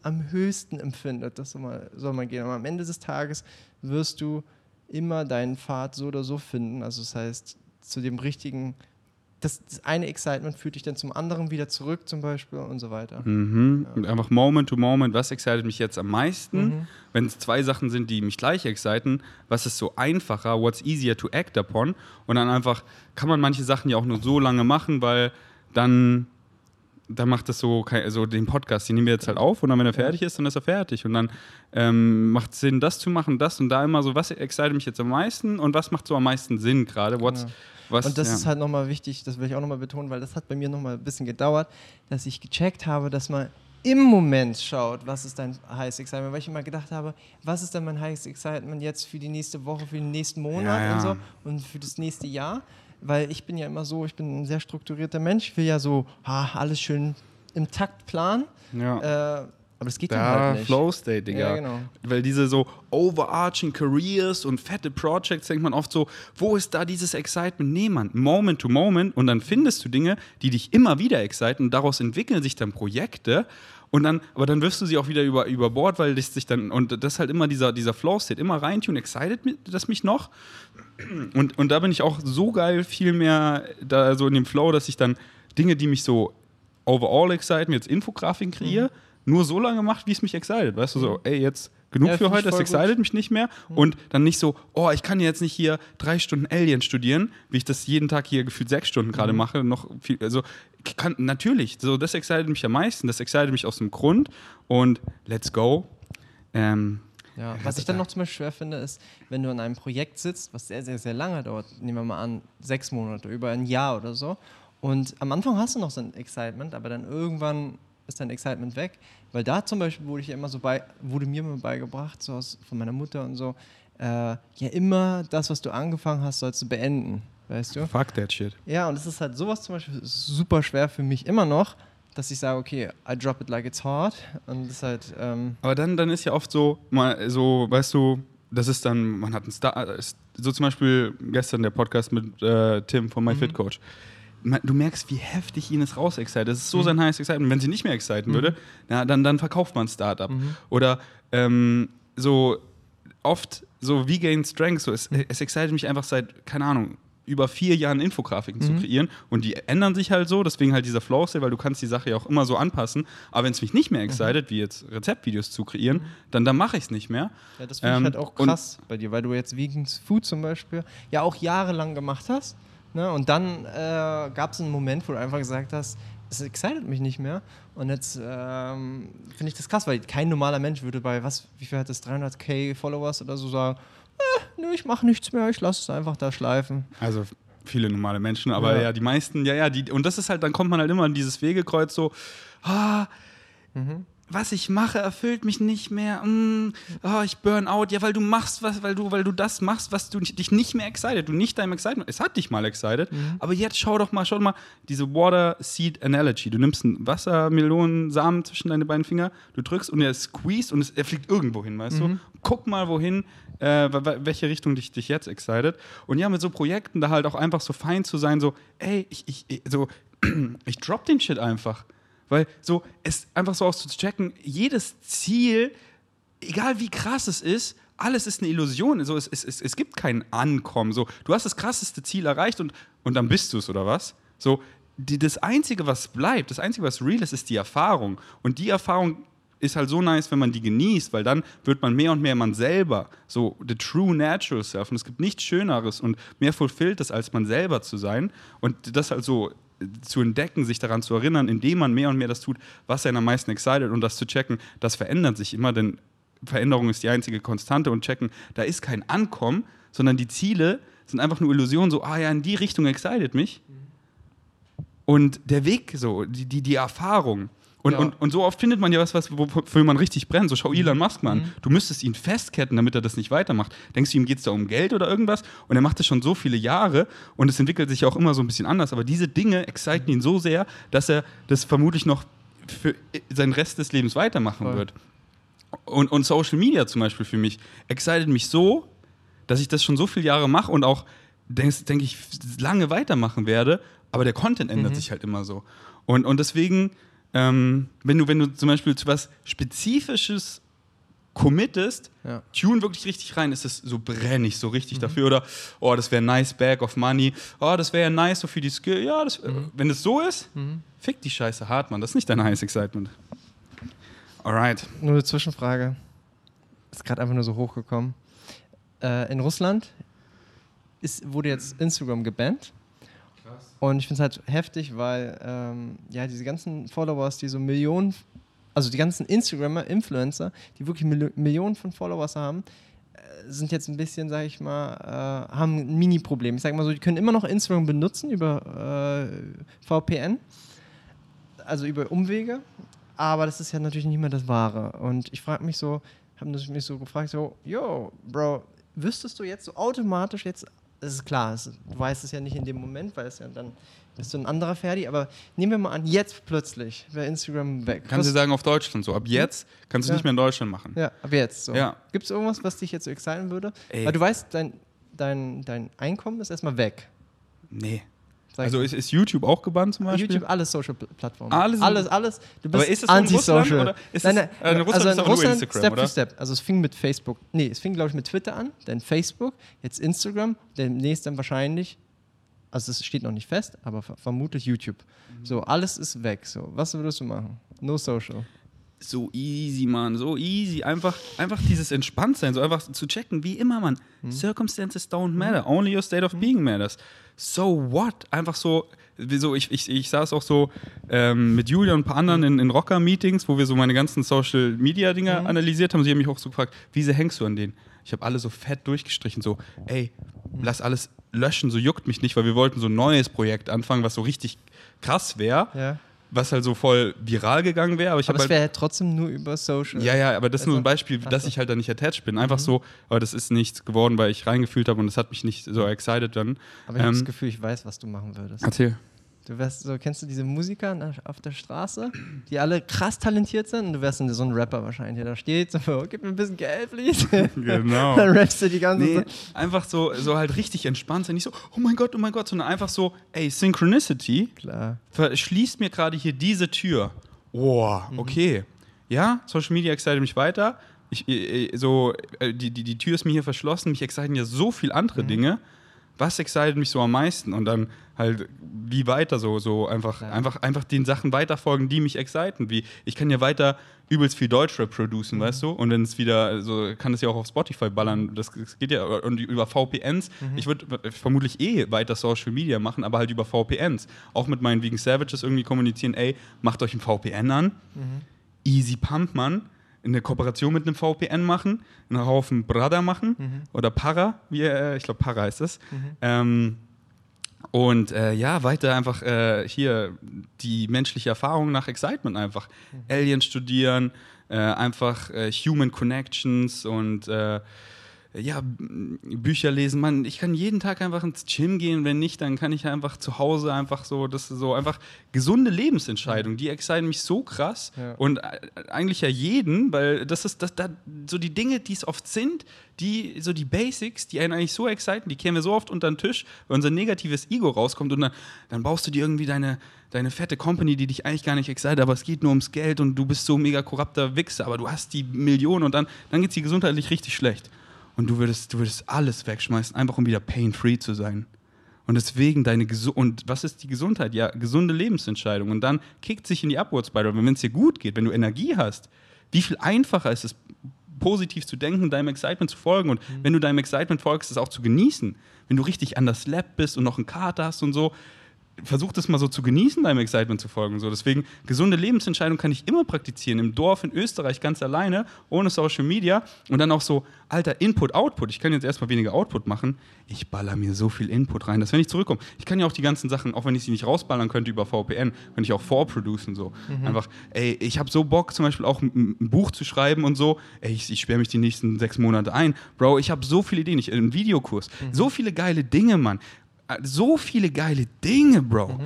am höchsten empfindet, das soll man, soll man gehen. Aber am Ende des Tages wirst du immer deinen Pfad so oder so finden. Also das heißt, zu dem richtigen das, das, eine Excitement führt dich dann zum anderen wieder zurück, zum Beispiel und so weiter. Mhm. Ja. Einfach Moment to Moment, was excited mich jetzt am meisten? Mhm. Wenn es zwei Sachen sind, die mich gleich exciten, was ist so einfacher, what's easier to act upon? Und dann einfach kann man manche Sachen ja auch nur so lange machen, weil dann dann macht das so, so den Podcast, den nehmen wir jetzt halt auf und dann, wenn er fertig ist, dann ist er fertig. Und dann ähm, macht es Sinn, das zu machen, das und da immer so, was excited mich jetzt am meisten und was macht so am meisten Sinn gerade? What's, genau. Was, und das ja. ist halt nochmal wichtig, das will ich auch nochmal betonen, weil das hat bei mir nochmal ein bisschen gedauert, dass ich gecheckt habe, dass man im Moment schaut, was ist dein Highest Excitement, weil ich immer gedacht habe, was ist denn mein Highest Excitement jetzt für die nächste Woche, für den nächsten Monat ja, ja. und so und für das nächste Jahr, weil ich bin ja immer so, ich bin ein sehr strukturierter Mensch, ich will ja so, ha, alles schön im Takt planen. Ja. Äh, aber das geht ja halt nicht. Flow State, Digga. Ja, genau. Weil diese so overarching Careers und fette Projects denkt man oft so, wo ist da dieses Excitement? Nee, man, Moment to Moment und dann findest du Dinge, die dich immer wieder exciten und daraus entwickeln sich dann Projekte und dann, aber dann wirfst du sie auch wieder über, über Bord, weil das sich dann, und das ist halt immer dieser, dieser Flow-State, immer reintun, excited das mich noch. Und, und da bin ich auch so geil viel mehr da so in dem Flow, dass ich dann Dinge, die mich so overall exciten, jetzt Infografiken kreiere, mhm nur so lange macht, wie es mich excited. Weißt du, so, mhm. ey, jetzt genug Ja, für heute, das excited gut. mich nicht mehr. Und dann nicht so, oh, ich kann jetzt nicht hier drei Stunden Alien studieren, wie ich das jeden Tag hier gefühlt sechs Stunden Mhm. gerade mache. Noch viel, also kann, natürlich, so das excited mich am meisten, das excited mich aus dem Grund und let's go. Ähm, Ja, was ich dann noch zum Beispiel schwer finde, ist, wenn du an einem Projekt sitzt, was sehr, sehr, sehr lange dauert, nehmen wir mal an, sechs Monate, über ein Jahr oder so. Und am Anfang hast du noch so ein Excitement, aber dann irgendwann ist dein Excitement weg. Weil da zum Beispiel wurde ich immer so bei, wurde mir immer beigebracht, so aus, von meiner Mutter und so, äh, ja immer das, was du angefangen hast, sollst du beenden. Weißt du? fuck that shit. Ja, und es ist halt sowas zum Beispiel super schwer für mich immer noch, dass ich sage, okay, I drop it like it's hot. Und das ist halt, ähm, Aber dann, dann ist ja oft so, mal so, weißt du, das ist dann, man hat einen Star, ist so zum Beispiel gestern der Podcast mit äh, Tim von My Fit Coach. Man- Du merkst, wie heftig ihn es raus excite. Das ist so sein heißes Excitement. Wenn sie nicht mehr exciten würde, na, dann, dann verkauft man Startup. Oder ähm, so oft so wie Gain Strength, so es, es excited mich einfach seit, keine Ahnung, über vier Jahren Infografiken zu kreieren und die ändern sich halt so, deswegen halt dieser Flow Sale, weil du kannst die Sache ja auch immer so anpassen, aber wenn es mich nicht mehr excited, wie jetzt Rezeptvideos zu kreieren, dann, dann mache ich es nicht mehr. Ja, das finde Ähm, ich halt auch krass bei dir, weil du jetzt Vegan Food zum Beispiel ja auch jahrelang gemacht hast. Ne? Und dann äh, gab es einen Moment, wo du einfach gesagt hast, es excited mich nicht mehr. Und jetzt ähm, finde ich das krass, weil kein normaler Mensch würde bei, was, wie viel hat das, 300k Followers oder so sagen, äh, nö, ich mache nichts mehr, ich lasse es einfach da schleifen. Also viele normale Menschen, aber ja. Ja. die meisten, ja, ja, die, und das ist halt, dann kommt man halt immer an dieses Wegekreuz so, ah, was ich mache, erfüllt mich nicht mehr, mm, ah, ich burn out, ja, weil du machst was, weil du, weil du das machst, was du dich nicht mehr excited, du nicht deinem Excitement, es hat dich mal excited, aber jetzt schau doch mal, schau doch mal, diese Water Seed Analogy, du nimmst einen Wassermelonensamen zwischen deine beiden Finger, du drückst und er squeezed und es, er fliegt irgendwo hin, weißt du, guck mal wohin, äh, welche Richtung dich, dich jetzt excited. Und ja, mit so Projekten da halt auch einfach so fein zu sein, so, ey, ich, ich- so, (clears throat) ich drop den Shit einfach. Weil so, es einfach so auszuchecken, jedes Ziel, egal wie krass es ist, alles ist eine Illusion. Also es, es, es, es gibt kein Ankommen. So, du hast das krasseste Ziel erreicht und, und dann bist du es, oder was? So, die, das Einzige, was bleibt, das Einzige, was real ist, ist die Erfahrung. Und die Erfahrung ist halt so nice, wenn man die genießt, weil dann wird man mehr und mehr man selber. So, the true natural self. Und es gibt nichts Schöneres und mehr fulfilltes, als man selber zu sein. Und das halt so zu entdecken, sich daran zu erinnern, indem man mehr und mehr das tut, was einen am meisten excited und das zu checken, das verändert sich immer, denn Veränderung ist die einzige Konstante und checken, da ist kein Ankommen, sondern die Ziele sind einfach nur Illusionen, so, ah ja, in die Richtung excited mich. Und der Weg, so, die, die, die Erfahrung. Und, Ja. und, und so oft findet man ja was, was wofür man richtig brennt. So schau Elon Musk mal an. Du müsstest ihn festketten, damit er das nicht weitermacht. Denkst du, ihm geht es da um Geld oder irgendwas? Und er macht das schon so viele Jahre und es entwickelt sich auch immer so ein bisschen anders. Aber diese Dinge exciten ihn so sehr, dass er das vermutlich noch für seinen Rest des Lebens weitermachen Voll. wird. Und, und Social Media zum Beispiel für mich excited mich so, dass ich das schon so viele Jahre mache und auch, denke denk ich, lange weitermachen werde, aber der Content ändert sich halt immer so. Und, und deswegen, ähm, wenn, du, wenn du zum Beispiel zu was Spezifisches committest, Ja. tune wirklich richtig rein, ist es so brennig, so richtig dafür. Oder, oh, das wäre ein nice bag of money. Oh, das wäre ja nice so für die Skill. Ja, das, wenn es so ist, fick die Scheiße hart, Mann. Das ist nicht dein heißes Excitement. Alright. Nur eine Zwischenfrage. Ist gerade einfach nur so hochgekommen. Äh, in Russland ist, wurde jetzt Instagram gebannt. Und ich finde es halt heftig, weil ähm, ja diese ganzen Followers, die so Millionen, also die ganzen Instagrammer, Influencer, die wirklich Mil Millionen von Followers haben, äh, sind jetzt ein bisschen, sag ich mal, äh, haben ein Mini-Problem. Ich sag mal so, die können immer noch Instagram benutzen über äh, VPN, also über Umwege, aber das ist ja natürlich nicht mehr das Wahre. Und ich frage mich so, habe mich so gefragt, so, yo, Bro, wüsstest du jetzt so automatisch jetzt, es ist klar, du weißt es ja nicht in dem Moment, weil es ja dann bist du ein anderer Ferdi, aber nehmen wir mal an, jetzt plötzlich wäre Instagram weg. Kannst du sagen auf Deutschland so. Ab jetzt kannst du Ja. nicht mehr in Deutschland machen. ja, aber jetzt so. Ja. Gibt es irgendwas, was dich jetzt so exciten würde? Ey. Weil du weißt, dein, dein, dein Einkommen ist erstmal weg. Nee. Also ist, ist YouTube auch gebannt zum Beispiel? YouTube, alles Social-Plattformen. Alles- alles, alles. Du bist Aber ist es anti-social. ist Nein, nein, äh, Russland also ist nur Russland Instagram, Step oder? Step. Also es fing mit Facebook, nee, es fing glaube ich mit Twitter an, dann Facebook, jetzt Instagram, demnächst dann wahrscheinlich, also es steht noch nicht fest, aber ver vermutlich YouTube. Mhm. So, alles ist weg. So, was würdest du machen? No social. So easy, Mann, so easy. Einfach, einfach dieses Entspanntsein, so einfach zu checken, wie immer, Mann. Mhm. Circumstances don't matter, only your state of being matters. So what? Einfach so, so ich, ich, ich saß auch so ähm, mit Julia und ein paar anderen in, in Rocker-Meetings, wo wir so meine ganzen Social-Media-Dinger Mhm. analysiert haben. Sie haben mich auch so gefragt, wie sehr hängst du an denen? Ich habe alle so fett durchgestrichen, so, ey, lass alles löschen, so juckt mich nicht, weil wir wollten so ein neues Projekt anfangen, was so richtig krass wäre, Ja. Was halt so voll viral gegangen wäre. Aber ich Aber es halt wäre trotzdem nur über Social. ja, ja, aber das ist nur ein Also- Beispiel, Ach dass ich halt da nicht attached bin. Einfach so, aber das ist nichts geworden, weil ich reingefühlt habe und das hat mich nicht so excited dann. Aber ich habe das Ähm, Gefühl, ich weiß, was du machen würdest. Erzähl. Du wärst so, kennst du diese Musiker auf der Straße, die alle krass talentiert sind? Und du wärst so ein Rapper wahrscheinlich, der da steht, so, gib mir ein bisschen Geld, please. (laughs) Genau. dann rappst du die ganze Nee, Zeit. einfach so, so halt richtig entspannt sein. Nicht so, oh mein Gott, oh mein Gott, sondern einfach so, ey, Synchronicity Klar. verschließt mir gerade hier diese Tür. Boah, okay. Ja, Social Media excited mich weiter. Ich, äh, so, äh, die, die, die Tür ist mir hier verschlossen. Mich exciten ja so viel andere Dinge. Was excited mich so am meisten? Und dann halt, wie weiter so, so einfach, Ja. einfach, einfach den Sachen weiterfolgen, die mich exciten. Wie, ich kann ja weiter übelst viel Deutschrap producen, weißt du? Und dann ist wieder, so kann es ja auch auf Spotify ballern. Das, das geht ja und über VPNs. Ich würde vermutlich eh weiter Social Media machen, aber halt über VPNs. Auch mit meinen Vegan Savages irgendwie kommunizieren, ey, macht euch ein VPN an. Easy Pump, Mann. Eine Kooperation mit einem VPN machen, einen Haufen Brother machen oder Para, wie, äh, ich glaube Para heißt es. Ähm, und äh, ja, weiter einfach äh, hier die menschliche Erfahrung nach Excitement einfach. Aliens studieren, äh, einfach äh, Human Connections und äh, ja, Bücher lesen. Man, ich kann jeden Tag einfach ins Gym gehen. Wenn nicht, dann kann ich einfach zu Hause einfach so, das ist so einfach gesunde Lebensentscheidungen. Die exciten mich so krass Ja. und äh, eigentlich ja jeden, weil das ist das, da, so die Dinge, die es oft sind, die so die Basics, die einen eigentlich so exciten, die kehren wir so oft unter den Tisch, weil unser negatives Ego rauskommt und dann, dann baust du dir irgendwie deine, deine fette Company, die dich eigentlich gar nicht excited, aber es geht nur ums Geld und du bist so mega korrupter Wichser, aber du hast die Millionen und dann, dann geht es dir gesundheitlich richtig schlecht. Und du würdest, du würdest alles wegschmeißen, einfach um wieder pain-free zu sein. Und deswegen deine Gesu und was ist die Gesundheit? Ja, gesunde Lebensentscheidung. Und dann kickt sich in die Upward Spiral. Wenn es dir gut geht, wenn du Energie hast, wie viel einfacher ist es, positiv zu denken, deinem Excitement zu folgen. Und wenn du deinem Excitement folgst, es auch zu genießen. Wenn du richtig an das Lab bist und noch einen Kater hast und so, versuch das mal so zu genießen, deinem Excitement zu folgen. So. Deswegen, gesunde Lebensentscheidung kann ich immer praktizieren. Im Dorf in Österreich ganz alleine, ohne Social Media. Und dann auch so, alter, Input, Output. Ich kann jetzt erstmal weniger Output machen. Ich baller mir so viel Input rein, dass wenn ich zurückkomme, ich kann ja auch die ganzen Sachen, auch wenn ich sie nicht rausballern könnte über VPN, könnte ich auch vorproducen. So. Einfach, ey, ich habe so Bock, zum Beispiel auch ein, ein Buch zu schreiben und so. Ey, ich, ich sperre mich die nächsten sechs Monate ein. Bro, ich habe so viele Ideen. Ich, einen Videokurs. So viele geile Dinge, Mann. So viele geile Dinge, Bro.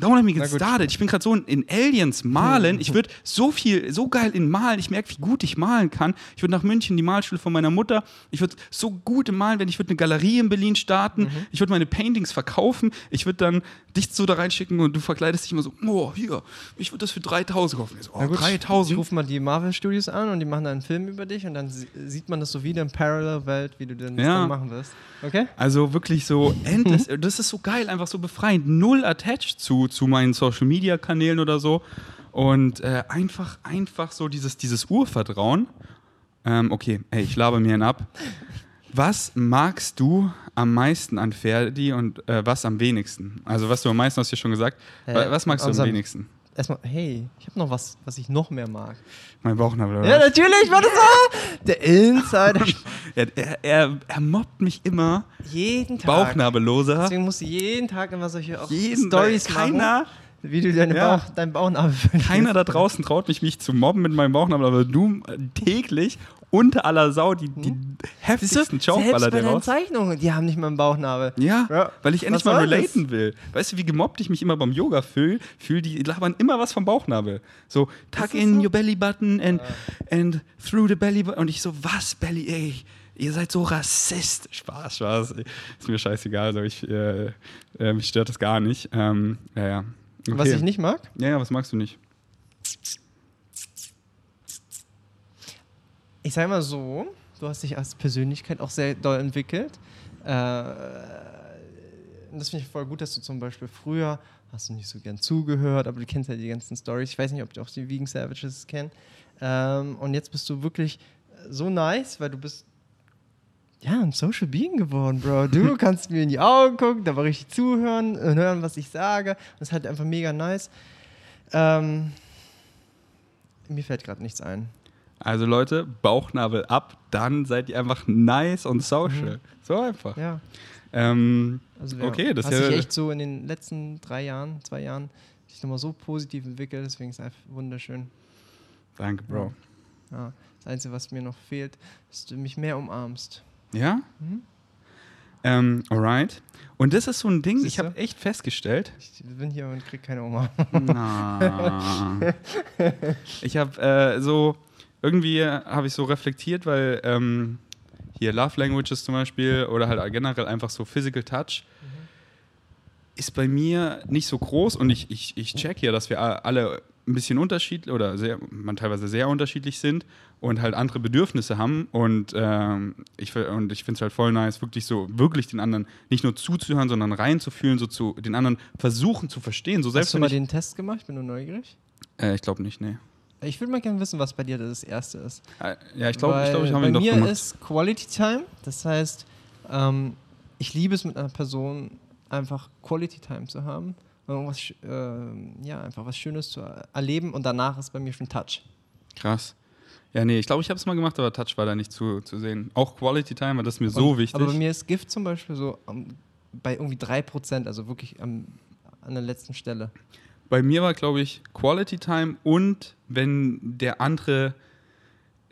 Don't let me get started. Ich bin gerade so in, Aliens malen. Ich würde so viel, so geil in Malen. Ich merke, wie gut ich malen kann. Ich würde nach München die Malschule von meiner Mutter. Ich würde so gut Malen werden. Ich würde eine Galerie in Berlin starten. Mhm. Ich würde meine Paintings verkaufen. Ich würde dann dich so da reinschicken und du verkleidest dich immer so, oh, hier, ich würde das für 3000 kaufen. So, oh, Na gut, Ich 3000? ruf mal die Marvel Studios an und die machen dann einen Film über dich und dann sie- sieht man das so wieder in Parallel-Welt, wie du denn das Ja. dann machen wirst. Okay? Also wirklich so (laughs) endless. das ist so geil, einfach so befreiend. Null attached zu, zu meinen Social Media Kanälen oder so. Und äh, einfach, einfach so dieses, dieses Urvertrauen. Ähm, okay, ey, ich laber mir einen ab. Was magst du am meisten an Ferdi und äh, was am wenigsten? Also, was du am meisten hast du ja schon gesagt. Äh, Wa- was magst du am wenigsten? Erstmal, hey, ich habe noch was, was ich noch mehr mag. Mein Bauchnabel. oder Ja, natürlich, war das so? Der Insider. (laughs) er, er, er, mobbt mich immer. jeden Tag. Bauchnabelloser. Deswegen musst du jeden Tag immer solche auch Stories keiner, machen, wie du deine Ja. Bauch, deinen Bauchnabel verlierst. Keiner da (laughs) draußen traut mich, mich zu mobben mit meinem Bauchnabel, aber du äh, täglich unter aller Sau die, die du, heftigsten dir deinen raus. Zeichnungen, die haben nicht mal einen Bauchnabel. Ja, Ja. weil ich endlich Was mal soll das? relaten will. Weißt du, wie gemobbt ich mich immer beim Yoga fühle? Fühl, die labern immer was vom Bauchnabel. So, tuck in so? your belly button and, and through the belly button. Und ich so, was, Belly, ey? Ihr seid so Rassist. Spaß, Spaß. Ist mir scheißegal. Also ich, äh, äh, mich stört das gar nicht. Ähm, ja, ja. Okay. Was ich nicht mag? Ja, ja, was magst du nicht? Ich sage mal so, du hast dich als Persönlichkeit auch sehr doll entwickelt. Äh, das finde ich voll gut, dass du zum Beispiel früher hast du nicht so gern zugehört, aber du kennst ja die ganzen Stories. Ich weiß nicht, ob du auch die Vegan Savages kennst. Ähm, und jetzt bist du wirklich so nice, weil du bist ja ein Social Being geworden, Bro. Du (laughs) kannst mir in die Augen gucken, da war richtig zuhören und hören, was ich sage. Das ist halt einfach mega nice. Ähm, mir fällt gerade nichts ein. Also Leute, Bauchnabel ab, dann seid ihr einfach nice und social. Mhm. So einfach. Ja. Ähm, also ja, okay, das hat ist sich ja echt so in den letzten drei Jahren, zwei Jahren, sich nochmal so positiv entwickelt, deswegen ist es einfach wunderschön. Danke, Bro. Ja. Das Einzige, was mir noch fehlt, ist, dass du mich mehr umarmst. Ja? Mhm. Ähm, alright. Und das ist so ein Ding, ich Siehste? habe echt festgestellt. Ich bin hier und krieg keine Umarmung. Na. (laughs) ich habe äh, so, irgendwie habe ich so reflektiert, weil ähm, hier Love Languages zum Beispiel oder halt generell einfach so Physical Touch ist bei mir nicht so groß und ich, ich, ich check ja, dass wir alle ein bisschen unterschiedlich oder sehr, man teilweise sehr unterschiedlich sind und halt andere Bedürfnisse haben und ähm, ich, und ich finde es halt voll nice, wirklich so, wirklich den anderen nicht nur zuzuhören, sondern reinzufühlen, so zu den anderen versuchen zu verstehen, so selbst Hast du mal den Test gemacht? Ich bin nur neugierig. äh, ich glaube nicht, nee. Ich würde mal gerne wissen, was bei dir das erste ist. Äh, Ja, ich glaube, ich, glaub, ich habe ihn Bei doch mir gemacht. ist Quality Time, das heißt, ähm, ich liebe es mit einer Person einfach Quality Time zu haben und irgendwas, ähm, ja, einfach was Schönes zu er- erleben und danach ist bei mir schon Touch. Krass. Ja, nee, ich glaube, ich habe es mal gemacht, aber Touch war da nicht zu, zu sehen. Auch Quality Time, weil das mir so und, wichtig. Aber bei mir ist Gift zum Beispiel so am- bei irgendwie 3%, also wirklich am, an der letzten Stelle. Bei mir war, glaube ich, Quality Time und wenn der andere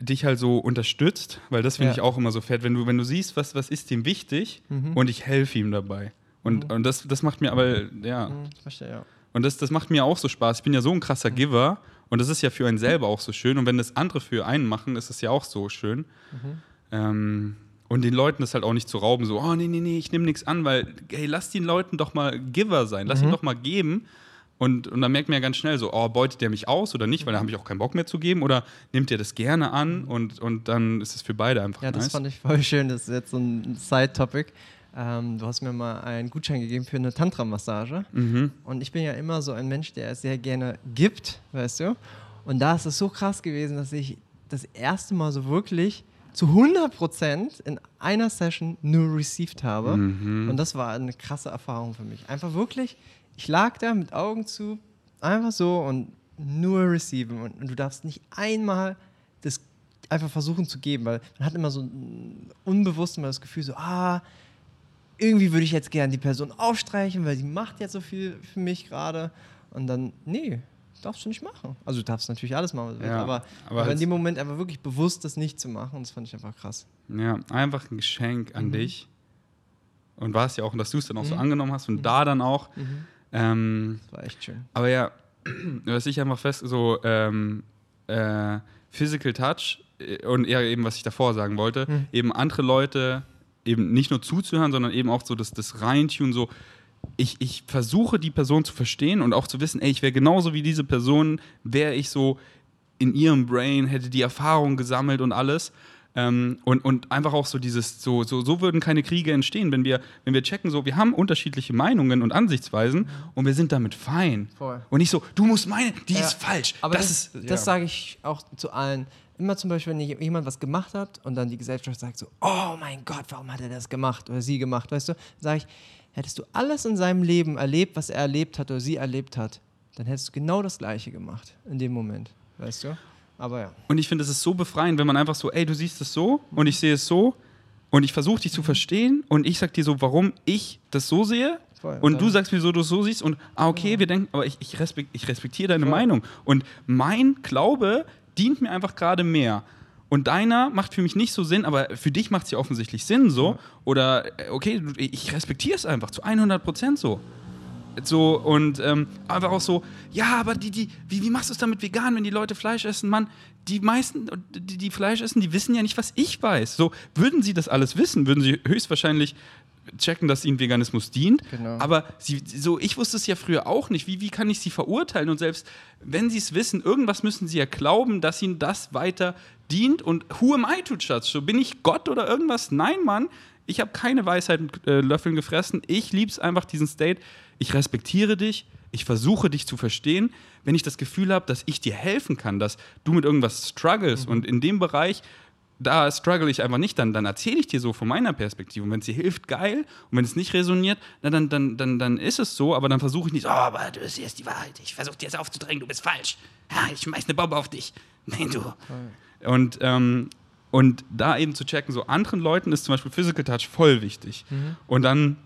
dich halt so unterstützt, weil das finde Ja. ich auch immer so fett, wenn du, wenn du siehst, was, was ist ihm wichtig Mhm. und ich helfe ihm dabei. Und, Mhm. und das, das macht mir aber, ja, Hm, ich verstehe, ja. und das, das macht mir auch so Spaß. Ich bin ja so ein krasser Giver und das ist ja für einen selber auch so schön. Und wenn das andere für einen machen, ist es ja auch so schön. Ähm, und den Leuten das halt auch nicht zu rauben, so, oh nee, nee, nee, ich nehme nichts an, weil, hey, lass den Leuten doch mal Giver sein, lass ihn doch mal geben. Und, und dann merkt man ja ganz schnell so, oh, beutet der mich aus oder nicht, weil da habe ich auch keinen Bock mehr zu geben oder nimmt der das gerne an und, und dann ist es für beide einfach Ja, das nice. fand ich voll schön. Das ist jetzt so ein Side-Topic. Ähm, du hast mir mal einen Gutschein gegeben für eine Tantra-Massage. mhm. Und ich bin ja immer so ein Mensch, der sehr gerne gibt, weißt du? Und da ist es so krass gewesen, dass ich das erste Mal so wirklich zu 100% in einer Session nur received habe. Mhm. Und das war eine krasse Erfahrung für mich. Einfach wirklich, ich lag da mit Augen zu, einfach so und nur receiven. Und, und du darfst nicht einmal das einfach versuchen zu geben, weil man hat immer so unbewusst immer das Gefühl so, ah, irgendwie würde ich jetzt gerne die Person aufstreichen, weil die macht jetzt so viel für mich gerade. Und dann, nee, darfst du nicht machen. Also du darfst natürlich alles machen, willst, Ja, aber, aber aber, in dem Moment einfach wirklich bewusst das nicht zu machen, das fand ich einfach krass. Ja, einfach ein Geschenk an Mhm. dich. Und war es ja auch, dass du es dann auch so Mhm. angenommen hast und da dann auch. Mhm. Ähm, Das war echt schön. Aber ja, (clears throat) was ich einfach fest, so ähm, äh, Physical Touch äh, und eher eben, was ich davor sagen wollte, Hm. eben andere Leute eben nicht nur zuzuhören, sondern eben auch so das, das Reintun, so ich, ich versuche die Person zu verstehen und auch zu wissen, ey, ich wäre genauso wie diese Person, wäre ich so in ihrem Brain, hätte die Erfahrung gesammelt und alles. Ähm, und, und einfach auch so dieses, so, so, so würden keine Kriege entstehen, wenn wir, wenn wir checken, so, wir haben unterschiedliche Meinungen und Ansichtsweisen und wir sind damit fein. Voll. Und nicht so, du musst meine, die Ja, ist falsch. Aber das, das, ist, das ja. sage ich auch zu allen. Immer zum Beispiel, wenn jemand was gemacht hat und dann die Gesellschaft sagt so, oh mein Gott, warum hat er das gemacht oder sie gemacht, weißt du, sage ich, hättest du alles in seinem Leben erlebt, was er erlebt hat oder sie erlebt hat, dann hättest du genau das Gleiche gemacht in dem Moment, weißt du? Aber ja. Und ich finde, es ist so befreiend, wenn man einfach so, ey, du siehst es so und ich sehe es so und ich versuche dich zu verstehen und ich sag dir so, warum ich das so sehe Voll. und du sagst mir so, du so siehst und ah, okay, wir denken, aber ich, ich, respekt, ich respektiere deine Voll. Meinung und mein Glaube dient mir einfach gerade mehr. Und deiner macht für mich nicht so Sinn, aber für dich macht ja offensichtlich Sinn so. Oder, äh, okay, ich respektiere es einfach zu 100 Prozent so. So, und ähm, einfach auch so, ja, aber die, die, wie, wie machst du es damit vegan, wenn die Leute Fleisch essen? Mann, die meisten, die, die Fleisch essen, die wissen ja nicht, was ich weiß. So, würden sie das alles wissen, würden sie höchstwahrscheinlich checken, dass ihnen Veganismus dient. Genau. Aber sie, so, ich wusste es ja früher auch nicht. Wie, wie kann ich sie verurteilen? Und selbst wenn sie es wissen, irgendwas müssen sie ja glauben, dass ihnen das weiter dient. Und who am I to judge? So, bin ich Gott oder irgendwas? Nein, Mann. Ich habe keine Weisheit mit äh, Löffeln gefressen. Ich lieb's einfach, diesen State. Ich respektiere dich. Ich versuche dich zu verstehen. Wenn ich das Gefühl habe, dass ich dir helfen kann, dass du mit irgendwas struggles Mhm. und in dem Bereich da struggle ich einfach nicht, dann, dann erzähle ich dir so von meiner Perspektive. Und wenn es dir hilft, geil. Und wenn es nicht resoniert, na, dann, dann, dann, dann ist es so. Aber dann versuche ich nicht, oh, aber du siehst die Wahrheit. Ich versuche dir jetzt aufzudrängen, du bist falsch. Ja, ich schmeiß eine Bombe auf dich. Nein, du. Und, ähm, und da eben zu checken, so anderen Leuten ist zum Beispiel Physical Touch voll wichtig. Und dann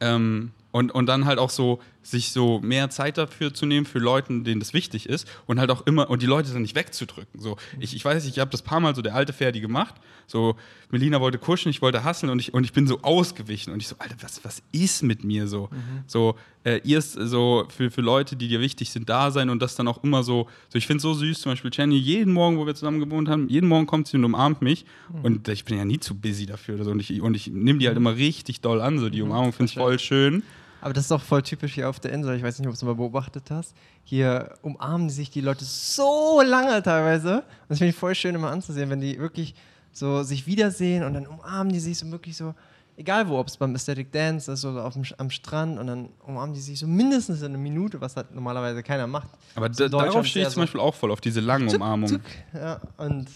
ähm, und, und dann halt auch so, sich so mehr Zeit dafür zu nehmen für Leuten, denen das wichtig ist und halt auch immer, und die Leute dann nicht wegzudrücken. So, ich, ich weiß ich habe das paar Mal so der alte Ferdi gemacht. So, Melina wollte kuschen, ich wollte hasseln und ich, und ich bin so ausgewichen. Und ich so, Alter, was, was ist mit mir so? So, äh, ihr ist so für, für Leute, die dir wichtig sind, da sein und das dann auch immer so, so ich finde es so süß, zum Beispiel Jenny, jeden Morgen, wo wir zusammen gewohnt haben, jeden Morgen kommt sie und umarmt mich. Und ich bin ja nie zu busy dafür oder so. Und ich, und ich nehme die halt immer richtig doll an. So, die Umarmung finde ich voll schön. Aber das ist auch voll typisch hier auf der Insel. Ich weiß nicht, ob du es mal beobachtet hast. Hier umarmen sich die Leute so lange teilweise. Und das finde ich voll schön immer anzusehen, wenn die wirklich so sich wiedersehen und dann umarmen die sich so wirklich so, egal wo, ob es beim Aesthetic Dance ist oder auf dem, am Strand und dann umarmen die sich so mindestens in einer Minute, was halt normalerweise keiner macht. Aber da, darauf stehe ich zum so- Beispiel auch voll, auf diese langen Umarmungen. Ja, und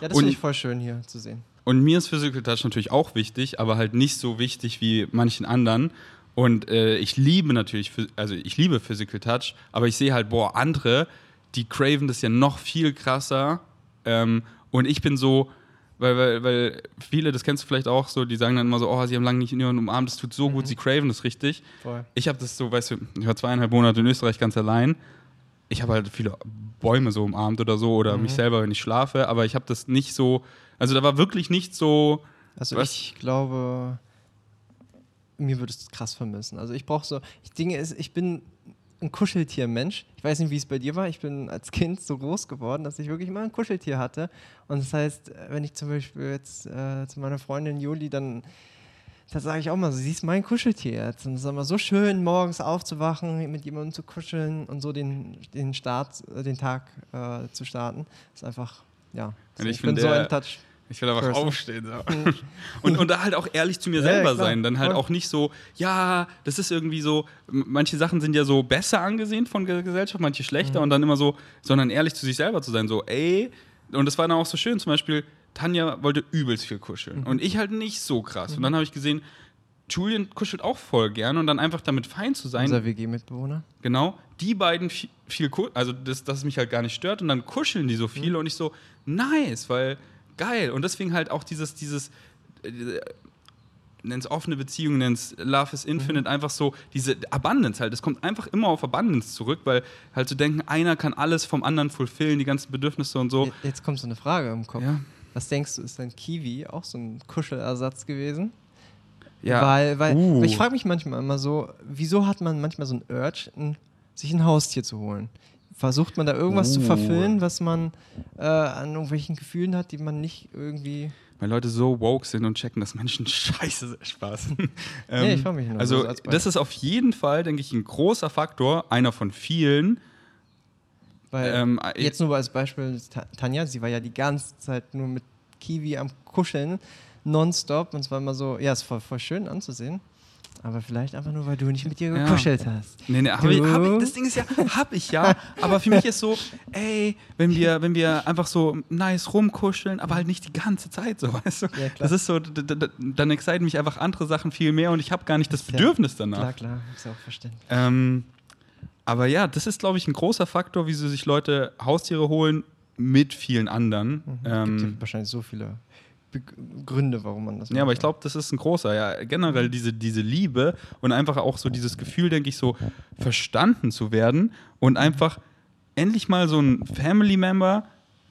ja, das finde ich voll schön hier zu sehen. Und mir ist Physical Touch natürlich auch wichtig, aber halt nicht so wichtig wie manchen anderen. Und äh, ich liebe natürlich, also ich liebe Physical Touch, aber ich sehe halt, boah, andere, die craven das ja noch viel krasser. Ähm, und ich bin so, weil, weil, weil viele, das kennst du vielleicht auch so, die sagen dann immer so, oh, sie haben lange nicht jemanden umarmt, das tut so gut, sie craven das richtig. Voll. Ich habe das so, weißt du, ich war zweieinhalb Monate in Österreich ganz allein. Ich habe halt viele Bäume so umarmt oder so oder mich selber, wenn ich schlafe, aber ich habe das nicht so, also da war wirklich nicht so, Also Was? ich glaube, mir würde es krass vermissen. Also ich brauche so, ich Dinge ist, ich bin ein Kuscheltier-Mensch. Ich weiß nicht, wie es bei dir war. Ich bin als Kind so groß geworden, dass ich wirklich immer ein Kuscheltier hatte. Und das heißt, wenn ich zum Beispiel jetzt äh, zu meiner Freundin Juli dann da sage ich auch mal, sie ist mein Kuscheltier jetzt. Und es ist immer so schön, morgens aufzuwachen, mit jemandem zu kuscheln und so den, den Start, äh, den Tag äh, zu starten. ist einfach, ja. So, ich bin so in Touch. Ich will einfach Person. aufstehen. So. (laughs) Und, und da halt auch ehrlich zu mir selber ja, sein. Dann halt auch nicht so, ja, das ist irgendwie so, manche Sachen sind ja so besser angesehen von der Gesellschaft, manche schlechter Mhm. und dann immer so, sondern ehrlich zu sich selber zu sein. So, ey, und das war dann auch so schön. Zum Beispiel, Tanja wollte übelst viel kuscheln Mhm. und ich halt nicht so krass. Und dann habe ich gesehen, Julian kuschelt auch voll gern und dann einfach damit fein zu sein. Unser WG-Mitbewohner. Genau, die beiden viel, viel also das, dass es mich halt gar nicht stört und dann kuscheln die so viel Mhm. und ich so, nice, weil geil. Und deswegen halt auch dieses, dieses, äh, nenn's offene Beziehung, nenn's Love is Infinite, Mhm. einfach so, diese Abundance halt. Es kommt einfach immer auf Abundance zurück, weil halt zu denken, einer kann alles vom anderen fulfillen, die ganzen Bedürfnisse und so. Je- Jetzt kommt so eine Frage im Kopf. Ja. Was denkst du, ist ein Kiwi auch so ein Kuschelersatz gewesen? Ja. Weil, weil, Uh. ich frage mich manchmal immer so, wieso hat man manchmal so ein Urge, ein, sich ein Haustier zu holen? Versucht man da irgendwas zu Uh. verfüllen, was man äh, an irgendwelchen Gefühlen hat, die man nicht irgendwie. Weil Leute so woke sind und checken, dass Menschen (laughs) scheiße. Spaß. Ähm, (laughs) Nee, ich frag mich nur, Also, so als Beispiel. das ist auf jeden Fall, denke ich, ein großer Faktor, einer von vielen. Weil Ähm, jetzt nur als Beispiel Ta- Tanja, sie war ja die ganze Zeit nur mit Kiwi am Kuscheln, nonstop. Und es war immer so, ja, es war voll schön anzusehen. Aber vielleicht einfach nur, weil du nicht mit Ja. gekuschelt hast. Nee, nee, hab ich, hab ich, das (laughs) Ding ist ja, hab ich ja, aber für mich ist so, ey, wenn wir, wenn wir einfach so nice rumkuscheln, aber halt nicht die ganze Zeit so, weißt du? Ja, klar. das ist so, dann exciten mich einfach andere Sachen viel mehr und ich habe gar nicht das Ja, Bedürfnis danach. Klar, klar, ist ja auch verständlich. Ähm, aber ja, das ist, glaube ich, ein großer Faktor, wieso sich Leute Haustiere holen mit vielen anderen. Mhm. Ähm, gibt ja wahrscheinlich so viele Gründe, warum man das Ja, aber ich glaube, das ist ein großer, ja, generell diese, diese Liebe und einfach auch so dieses Gefühl, denke ich, so verstanden zu werden und einfach endlich mal so ein Family Member,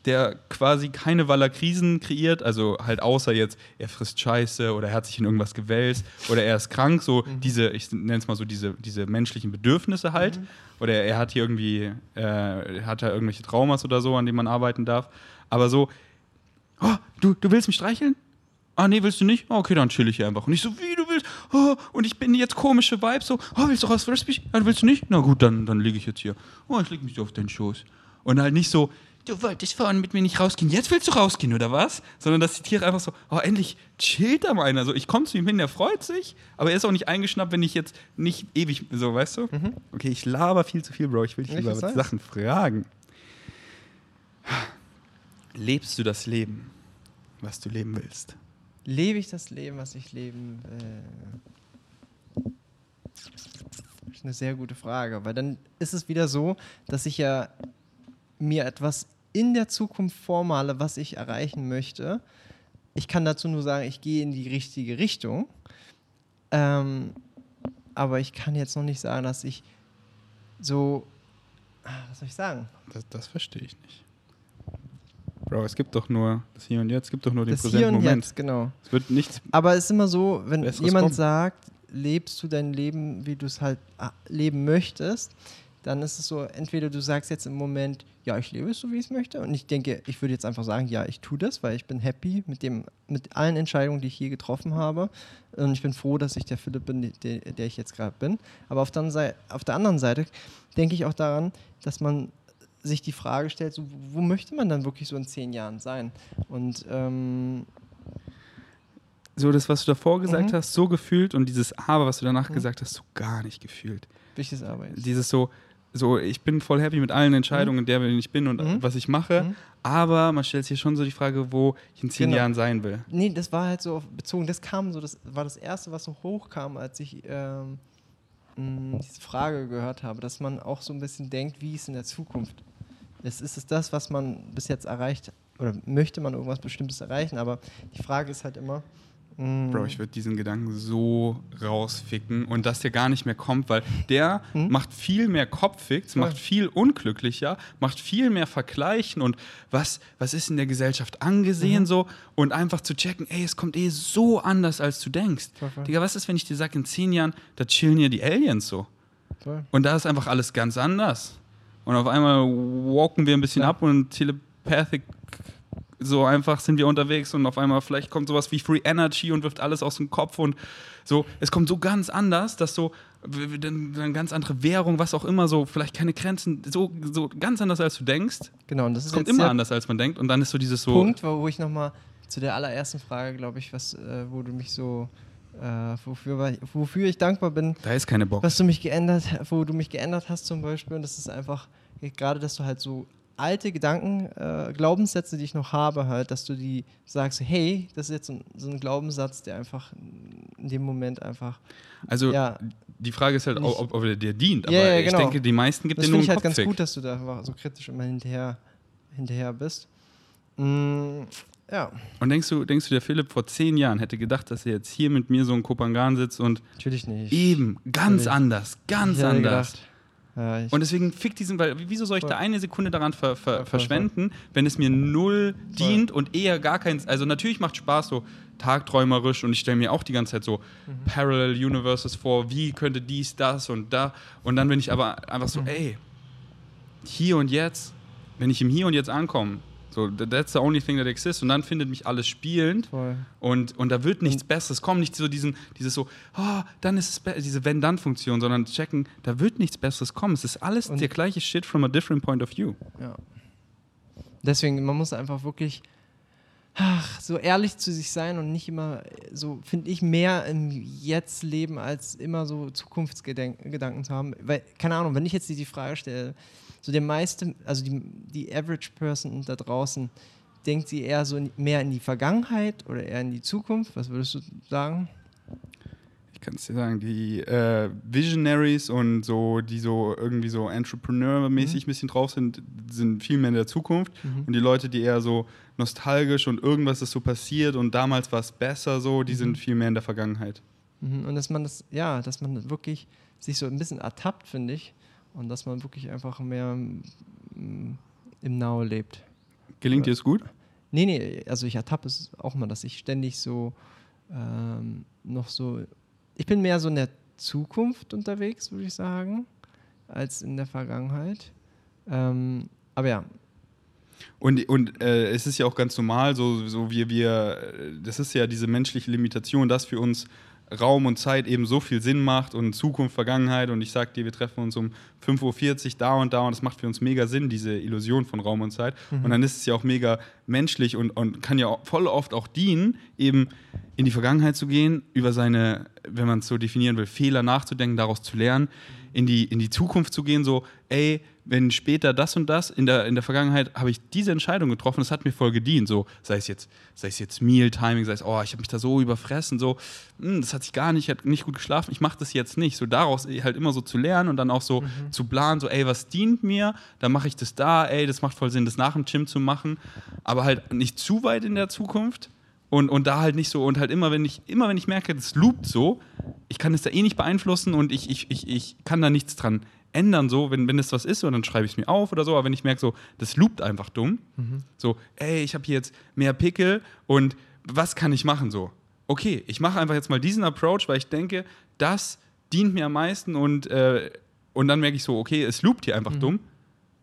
der quasi keine Wallakrisen kreiert, also halt außer jetzt, er frisst Scheiße oder er hat sich in irgendwas gewälzt oder er ist krank, so diese, ich nenne es mal so diese, diese menschlichen Bedürfnisse halt oder er hat hier irgendwie, äh, hat er irgendwelche Traumas oder so, an denen man arbeiten darf, aber so, oh, du, du willst mich streicheln? Ah, nee, willst du nicht? Ah, okay, dann chill ich hier einfach. Und ich so, wie du willst? Oh, und ich bin jetzt komische Vibes, so, oh, willst du raus, Frisbee? Ah, willst du nicht? Na gut, dann, dann liege ich jetzt hier. Oh, ich leg mich so auf deinen Schoß. Und halt nicht so du wolltest vorhin mit mir nicht rausgehen, jetzt willst du rausgehen, oder was? Sondern dass die Tiere einfach so, oh, endlich chillt da mal einer. So, ich komme zu ihm hin, der freut sich, aber er ist auch nicht eingeschnappt, wenn ich jetzt nicht ewig, so, weißt du? Mhm. Okay, ich laber viel zu viel, Bro. Ich will dich lieber Sachen fragen. Lebst du das Leben, was du leben willst? Lebe ich das Leben, was ich leben will? Das ist eine sehr gute Frage, weil dann ist es wieder so, dass ich ja mir etwas in der Zukunft vormale, was ich erreichen möchte. Ich kann dazu nur sagen, ich gehe in die richtige Richtung. Ähm, aber ich kann jetzt noch nicht sagen, dass ich so. Ah, was soll ich sagen? Das, das verstehe ich nicht. Bro, es gibt doch nur das Hier und Jetzt, es gibt doch nur den das Hier und Moment. Jetzt, genau. Es wird nichts. Aber es ist immer so, wenn jemand kommen. sagt, lebst du dein Leben, wie du es halt ah, leben möchtest, dann ist es so, entweder du sagst jetzt im Moment, ja, ich lebe es so, wie ich es möchte. Und ich denke, ich würde jetzt einfach sagen, ja, ich tue das, weil ich bin happy mit, dem, mit allen Entscheidungen, die ich hier getroffen habe. Und ich bin froh, dass ich der Philipp bin, der, der ich jetzt gerade bin. Aber auf der, Seite, auf der anderen Seite denke ich auch daran, dass man sich die Frage stellt, so, wo möchte man dann wirklich so in zehn Jahren sein? Und ähm, so das, was du davor gesagt mhm. hast, so gefühlt und dieses Aber, was du danach mhm. gesagt hast, so gar nicht gefühlt. Welches Aber jetzt? Dieses so, so, ich bin voll happy mit allen Entscheidungen, mhm. der ich bin und mhm. was ich mache. Mhm. Aber man stellt sich schon so die Frage, wo ich in zehn genau. Jahren sein will. Nee, das war halt so bezogen, das kam so, das war das Erste, was so hochkam, als ich ähm, diese Frage gehört habe, dass man auch so ein bisschen denkt, wie ist in der Zukunft. Es ist es das, was man bis jetzt erreicht, oder möchte man irgendwas Bestimmtes erreichen, aber die Frage ist halt immer, Mm. Bro, ich würde diesen Gedanken so rausficken und dass der gar nicht mehr kommt, weil der mhm. macht viel mehr Kopffix, ja. macht viel unglücklicher, macht viel mehr Vergleichen und was, was ist in der Gesellschaft angesehen mhm. so und einfach zu checken, ey, es kommt eh so anders, als du denkst. Voll, Digga, was ist, wenn ich dir sage, in zehn Jahren, da chillen hier die Aliens so? Voll. Und da ist einfach alles ganz anders. Und auf einmal walken wir ein bisschen ja. ab und telepathic so einfach sind wir unterwegs und auf einmal vielleicht kommt sowas wie Free Energy und wirft alles aus dem Kopf und so. Es kommt so ganz anders, dass so eine ganz andere Währung, was auch immer, so vielleicht keine Grenzen, so, so ganz anders als du denkst. Genau, und das ist kommt immer anders als man denkt und dann ist so dieses so. Punkt, wo ich nochmal zu der allerersten Frage, glaube ich, was, äh, wo du mich so äh, wofür, wofür ich dankbar bin. Da ist keine Box. Was du mich geändert, wo du mich geändert hast zum Beispiel. Und das ist einfach, gerade, dass du halt so alte Gedanken, äh, Glaubenssätze, die ich noch habe, halt, dass du die sagst, hey, das ist jetzt so, so ein Glaubenssatz, der einfach in dem Moment einfach. Also ja, die Frage ist halt, nicht, ob, ob er dir dient, aber ja, ja, genau. ich denke, die meisten gibt das dir nur einen ich halt ganz gut, dass du da so kritisch immer hinterher, hinterher bist. Mm, ja. Und denkst du, denkst du, der Philipp vor zehn Jahren hätte gedacht, dass er jetzt hier mit mir so in Kopangan sitzt und Natürlich nicht. eben ganz Natürlich. anders, ganz anders. Gedacht, ja, und deswegen fick diesen, weil wieso soll ich voll. da eine Sekunde daran ver, ver, voll, verschwenden, wenn es mir null dient und eher gar keins. Also natürlich macht Spaß so tagträumerisch und ich stelle mir auch die ganze Zeit so mhm. Parallel Universes vor, wie könnte dies, das und da. Und dann bin ich aber einfach so, mhm. ey, hier und jetzt, wenn ich im Hier und Jetzt ankomme, so, that's the only thing that exists. Und dann findet mich alles spielend. Voll. Und, und da wird nichts und Besseres kommen. Nicht so diesen, dieses so, oh, dann ist es diese Wenn-Dann-Funktion, sondern checken, da wird nichts Besseres kommen. Es ist alles und der gleiche Shit from a different point of view. Ja. Deswegen, man muss einfach wirklich ach, so ehrlich zu sich sein und nicht immer so, finde ich, mehr im Jetzt leben, als immer so Zukunftsgedanken zu haben. Weil, keine Ahnung, wenn ich jetzt die Frage stelle, so der meiste, also die, die Average Person da draußen, denkt sie eher so mehr in die Vergangenheit oder eher in die Zukunft? Was würdest du sagen? Ich kann es dir sagen, die äh, Visionaries und so, die so irgendwie so Entrepreneur-mäßig mhm. ein bisschen drauf sind, sind viel mehr in der Zukunft. Mhm. Und die Leute, die eher so nostalgisch und irgendwas ist so passiert und damals war es besser so, die mhm. sind viel mehr in der Vergangenheit. Mhm. Und dass man das, ja, dass man wirklich sich so ein bisschen ertappt, finde ich, und dass man wirklich einfach mehr mm, im Now lebt. Gelingt dir es gut? Nee, nee, also ich ertappe es auch mal, dass ich ständig so ähm, noch so. Ich bin mehr so in der Zukunft unterwegs, würde ich sagen, als in der Vergangenheit. Ähm, aber ja. Und, und äh, es ist ja auch ganz normal, so, so wie wir, das ist ja diese menschliche Limitation, dass für uns Raum und Zeit eben so viel Sinn macht und Zukunft, Vergangenheit und ich sag dir, wir treffen uns um 5.40 Uhr da und da und das macht für uns mega Sinn, diese Illusion von Raum und Zeit. Mhm. Und dann ist es ja auch mega menschlich und, und kann ja voll oft auch dienen, eben in die Vergangenheit zu gehen, über seine, wenn man es so definieren will, Fehler nachzudenken, daraus zu lernen, in die, in die Zukunft zu gehen, so, ey, wenn später das und das, in der, in der Vergangenheit habe ich diese Entscheidung getroffen, das hat mir voll gedient, so, sei es jetzt, sei es jetzt Meal-Timing, sei es, oh, ich habe mich da so überfressen, so, mh, hm, das hat sich gar nicht, ich habe nicht gut geschlafen, ich mache das jetzt nicht, so daraus halt immer so zu lernen und dann auch so mhm. zu planen, so, ey, was dient mir, dann mache ich das da, ey, das macht voll Sinn, das nach dem Gym zu machen, aber halt nicht zu weit in der Zukunft, und, und da halt nicht so, und halt immer, wenn ich, immer wenn ich merke, das loopt so, ich kann es da eh nicht beeinflussen und ich, ich, ich, ich kann da nichts dran ändern, so, wenn, wenn das was ist, und dann schreibe ich es mir auf oder so, aber wenn ich merke, so, das loopt einfach dumm, mhm. so, ey, ich habe hier jetzt mehr Pickel und was kann ich machen so? Okay, ich mache einfach jetzt mal diesen Approach, weil ich denke, das dient mir am meisten und, äh, und dann merke ich so, okay, es loopt hier einfach mhm. dumm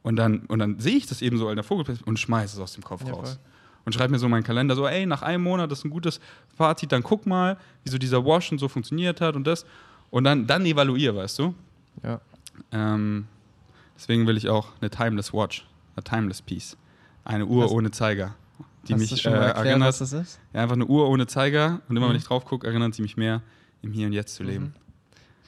und dann, und dann sehe ich das eben so in der Vogelperspektive und schmeiße es aus dem Kopf ja, raus. Voll und schreibe mir so meinen Kalender so, ey, nach einem Monat, das ist ein gutes Fazit, dann guck mal, wie so dieser Wash und so funktioniert hat und das. Und dann, dann evaluiere, weißt du? Ja. Ähm, deswegen will ich auch eine Timeless Watch, eine Timeless Piece. Eine Uhr was, ohne Zeiger. Die mich schon äh, erklären, erinnert. Was das ist? Ja, einfach eine Uhr ohne Zeiger und immer mhm. wenn ich drauf gucke, erinnert sie mich mehr, im Hier und Jetzt zu leben. Mhm.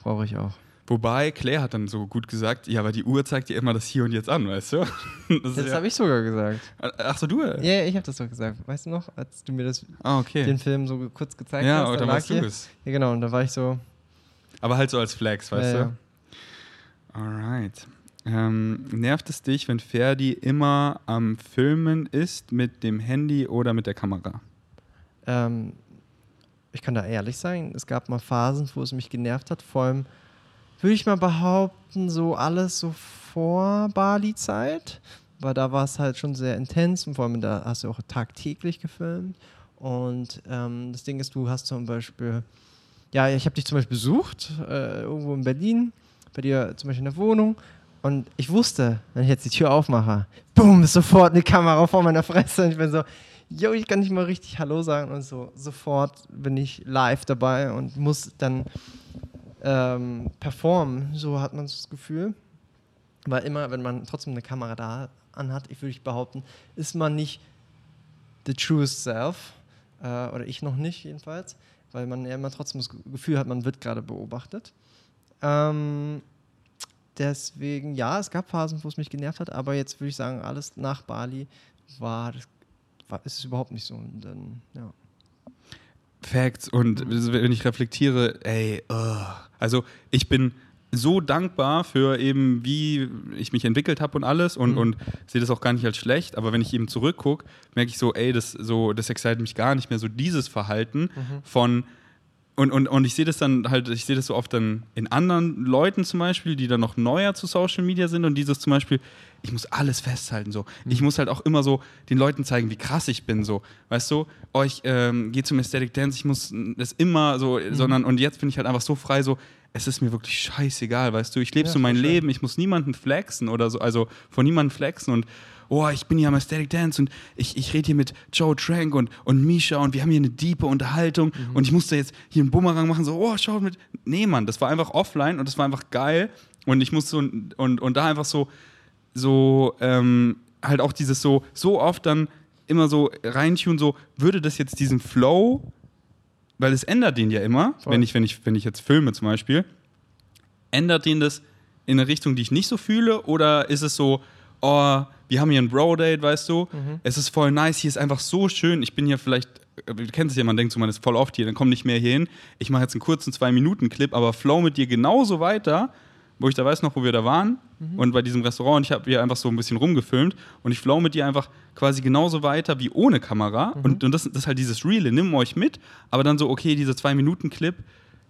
Brauche ich auch. Wobei, Claire hat dann so gut gesagt, ja, aber die Uhr zeigt dir immer das Hier und Jetzt an, weißt du? (laughs) Das, das ja habe ich sogar gesagt. Ach so, du? Ja, yeah, ich habe das doch gesagt. Weißt du noch, als du mir das, ah, okay. den Film so kurz gezeigt ja, hast? Ja, dann warst du es. Ja, genau, und da war ich so... Aber halt so als Flex, weißt ja, du? Ja. Alright. Ähm, nervt es dich, wenn Ferdi immer am Filmen ist mit dem Handy oder mit der Kamera? Ähm, ich kann da ehrlich sein, es gab mal Phasen, wo es mich genervt hat, vor allem würde ich mal behaupten, so alles so vor Bali-Zeit, weil da war es halt schon sehr intens und vor allem da hast du auch tagtäglich gefilmt. Und ähm, das Ding ist, du hast zum Beispiel, ja, ich habe dich zum Beispiel besucht, äh, irgendwo in Berlin, bei dir zum Beispiel in der Wohnung. Und ich wusste, wenn ich jetzt die Tür aufmache, boom, ist sofort eine Kamera vor meiner Fresse. Und ich bin so, yo, ich kann nicht mal richtig Hallo sagen. Und so, sofort bin ich live dabei und muss dann ähm, performen, so hat man das Gefühl. Weil immer, wenn man trotzdem eine Kamera da anhat, ich würde behaupten, ist man nicht the truest self, äh, oder ich noch nicht jedenfalls, weil man ja immer trotzdem das Gefühl hat, man wird gerade beobachtet. Ähm, deswegen, ja, es gab Phasen, wo es mich genervt hat, aber jetzt würde ich sagen, alles nach Bali war, war ist es überhaupt nicht so. Dann, ja. Facts und wenn ich reflektiere, ey, uh. also ich bin so dankbar für eben, wie ich mich entwickelt habe und alles und, mhm. und sehe das auch gar nicht als schlecht, aber wenn ich eben zurückgucke, merke ich so, ey, das, so, das excite mich gar nicht mehr, so dieses Verhalten mhm. von und, und, und ich sehe das dann halt, ich sehe das so oft dann in anderen Leuten zum Beispiel, die dann noch neuer zu Social Media sind und dieses zum Beispiel, ich muss alles festhalten so. Mhm. Ich muss halt auch immer so den Leuten zeigen, wie krass ich bin so. Weißt du, oh, ich ähm, gehe zum Aesthetic Dance, ich muss das immer so, mhm. sondern und jetzt bin ich halt einfach so frei so, es ist mir wirklich scheißegal, weißt du, ich lebe ja, so mein Leben, ich muss niemanden flexen oder so, also von niemandem flexen und oh, ich bin hier am Aesthetic Dance und ich, ich rede hier mit Joe Trank und, und Misha und wir haben hier eine diepe Unterhaltung mhm. und ich musste jetzt hier einen Bumerang machen, so, oh, schau mit. Nee, Mann, das war einfach offline und das war einfach geil und ich musste und, und, und da einfach so, so, ähm, halt auch dieses so, so oft dann immer so reintun, so, würde das jetzt diesen Flow, weil es ändert den ja immer, wenn ich, wenn, ich, wenn ich jetzt filme zum Beispiel, ändert den das in eine Richtung, die ich nicht so fühle? Oder ist es so, oh, wir haben hier ein Bro-Date, weißt du, mhm. es ist voll nice, hier ist einfach so schön, ich bin hier vielleicht, du kennst es ja, man denkt so, man ist voll oft hier, dann komm nicht mehr hier hin, ich mache jetzt einen kurzen Zwei-Minuten-Clip, aber flow mit dir genauso weiter, wo ich da weiß noch, wo wir da waren mhm. und bei diesem Restaurant und ich habe hier einfach so ein bisschen rumgefilmt und ich flow mit dir einfach quasi genauso weiter wie ohne Kamera mhm. und, und das, das ist halt dieses Reale, nimm euch mit, aber dann so, okay, dieser Zwei-Minuten-Clip,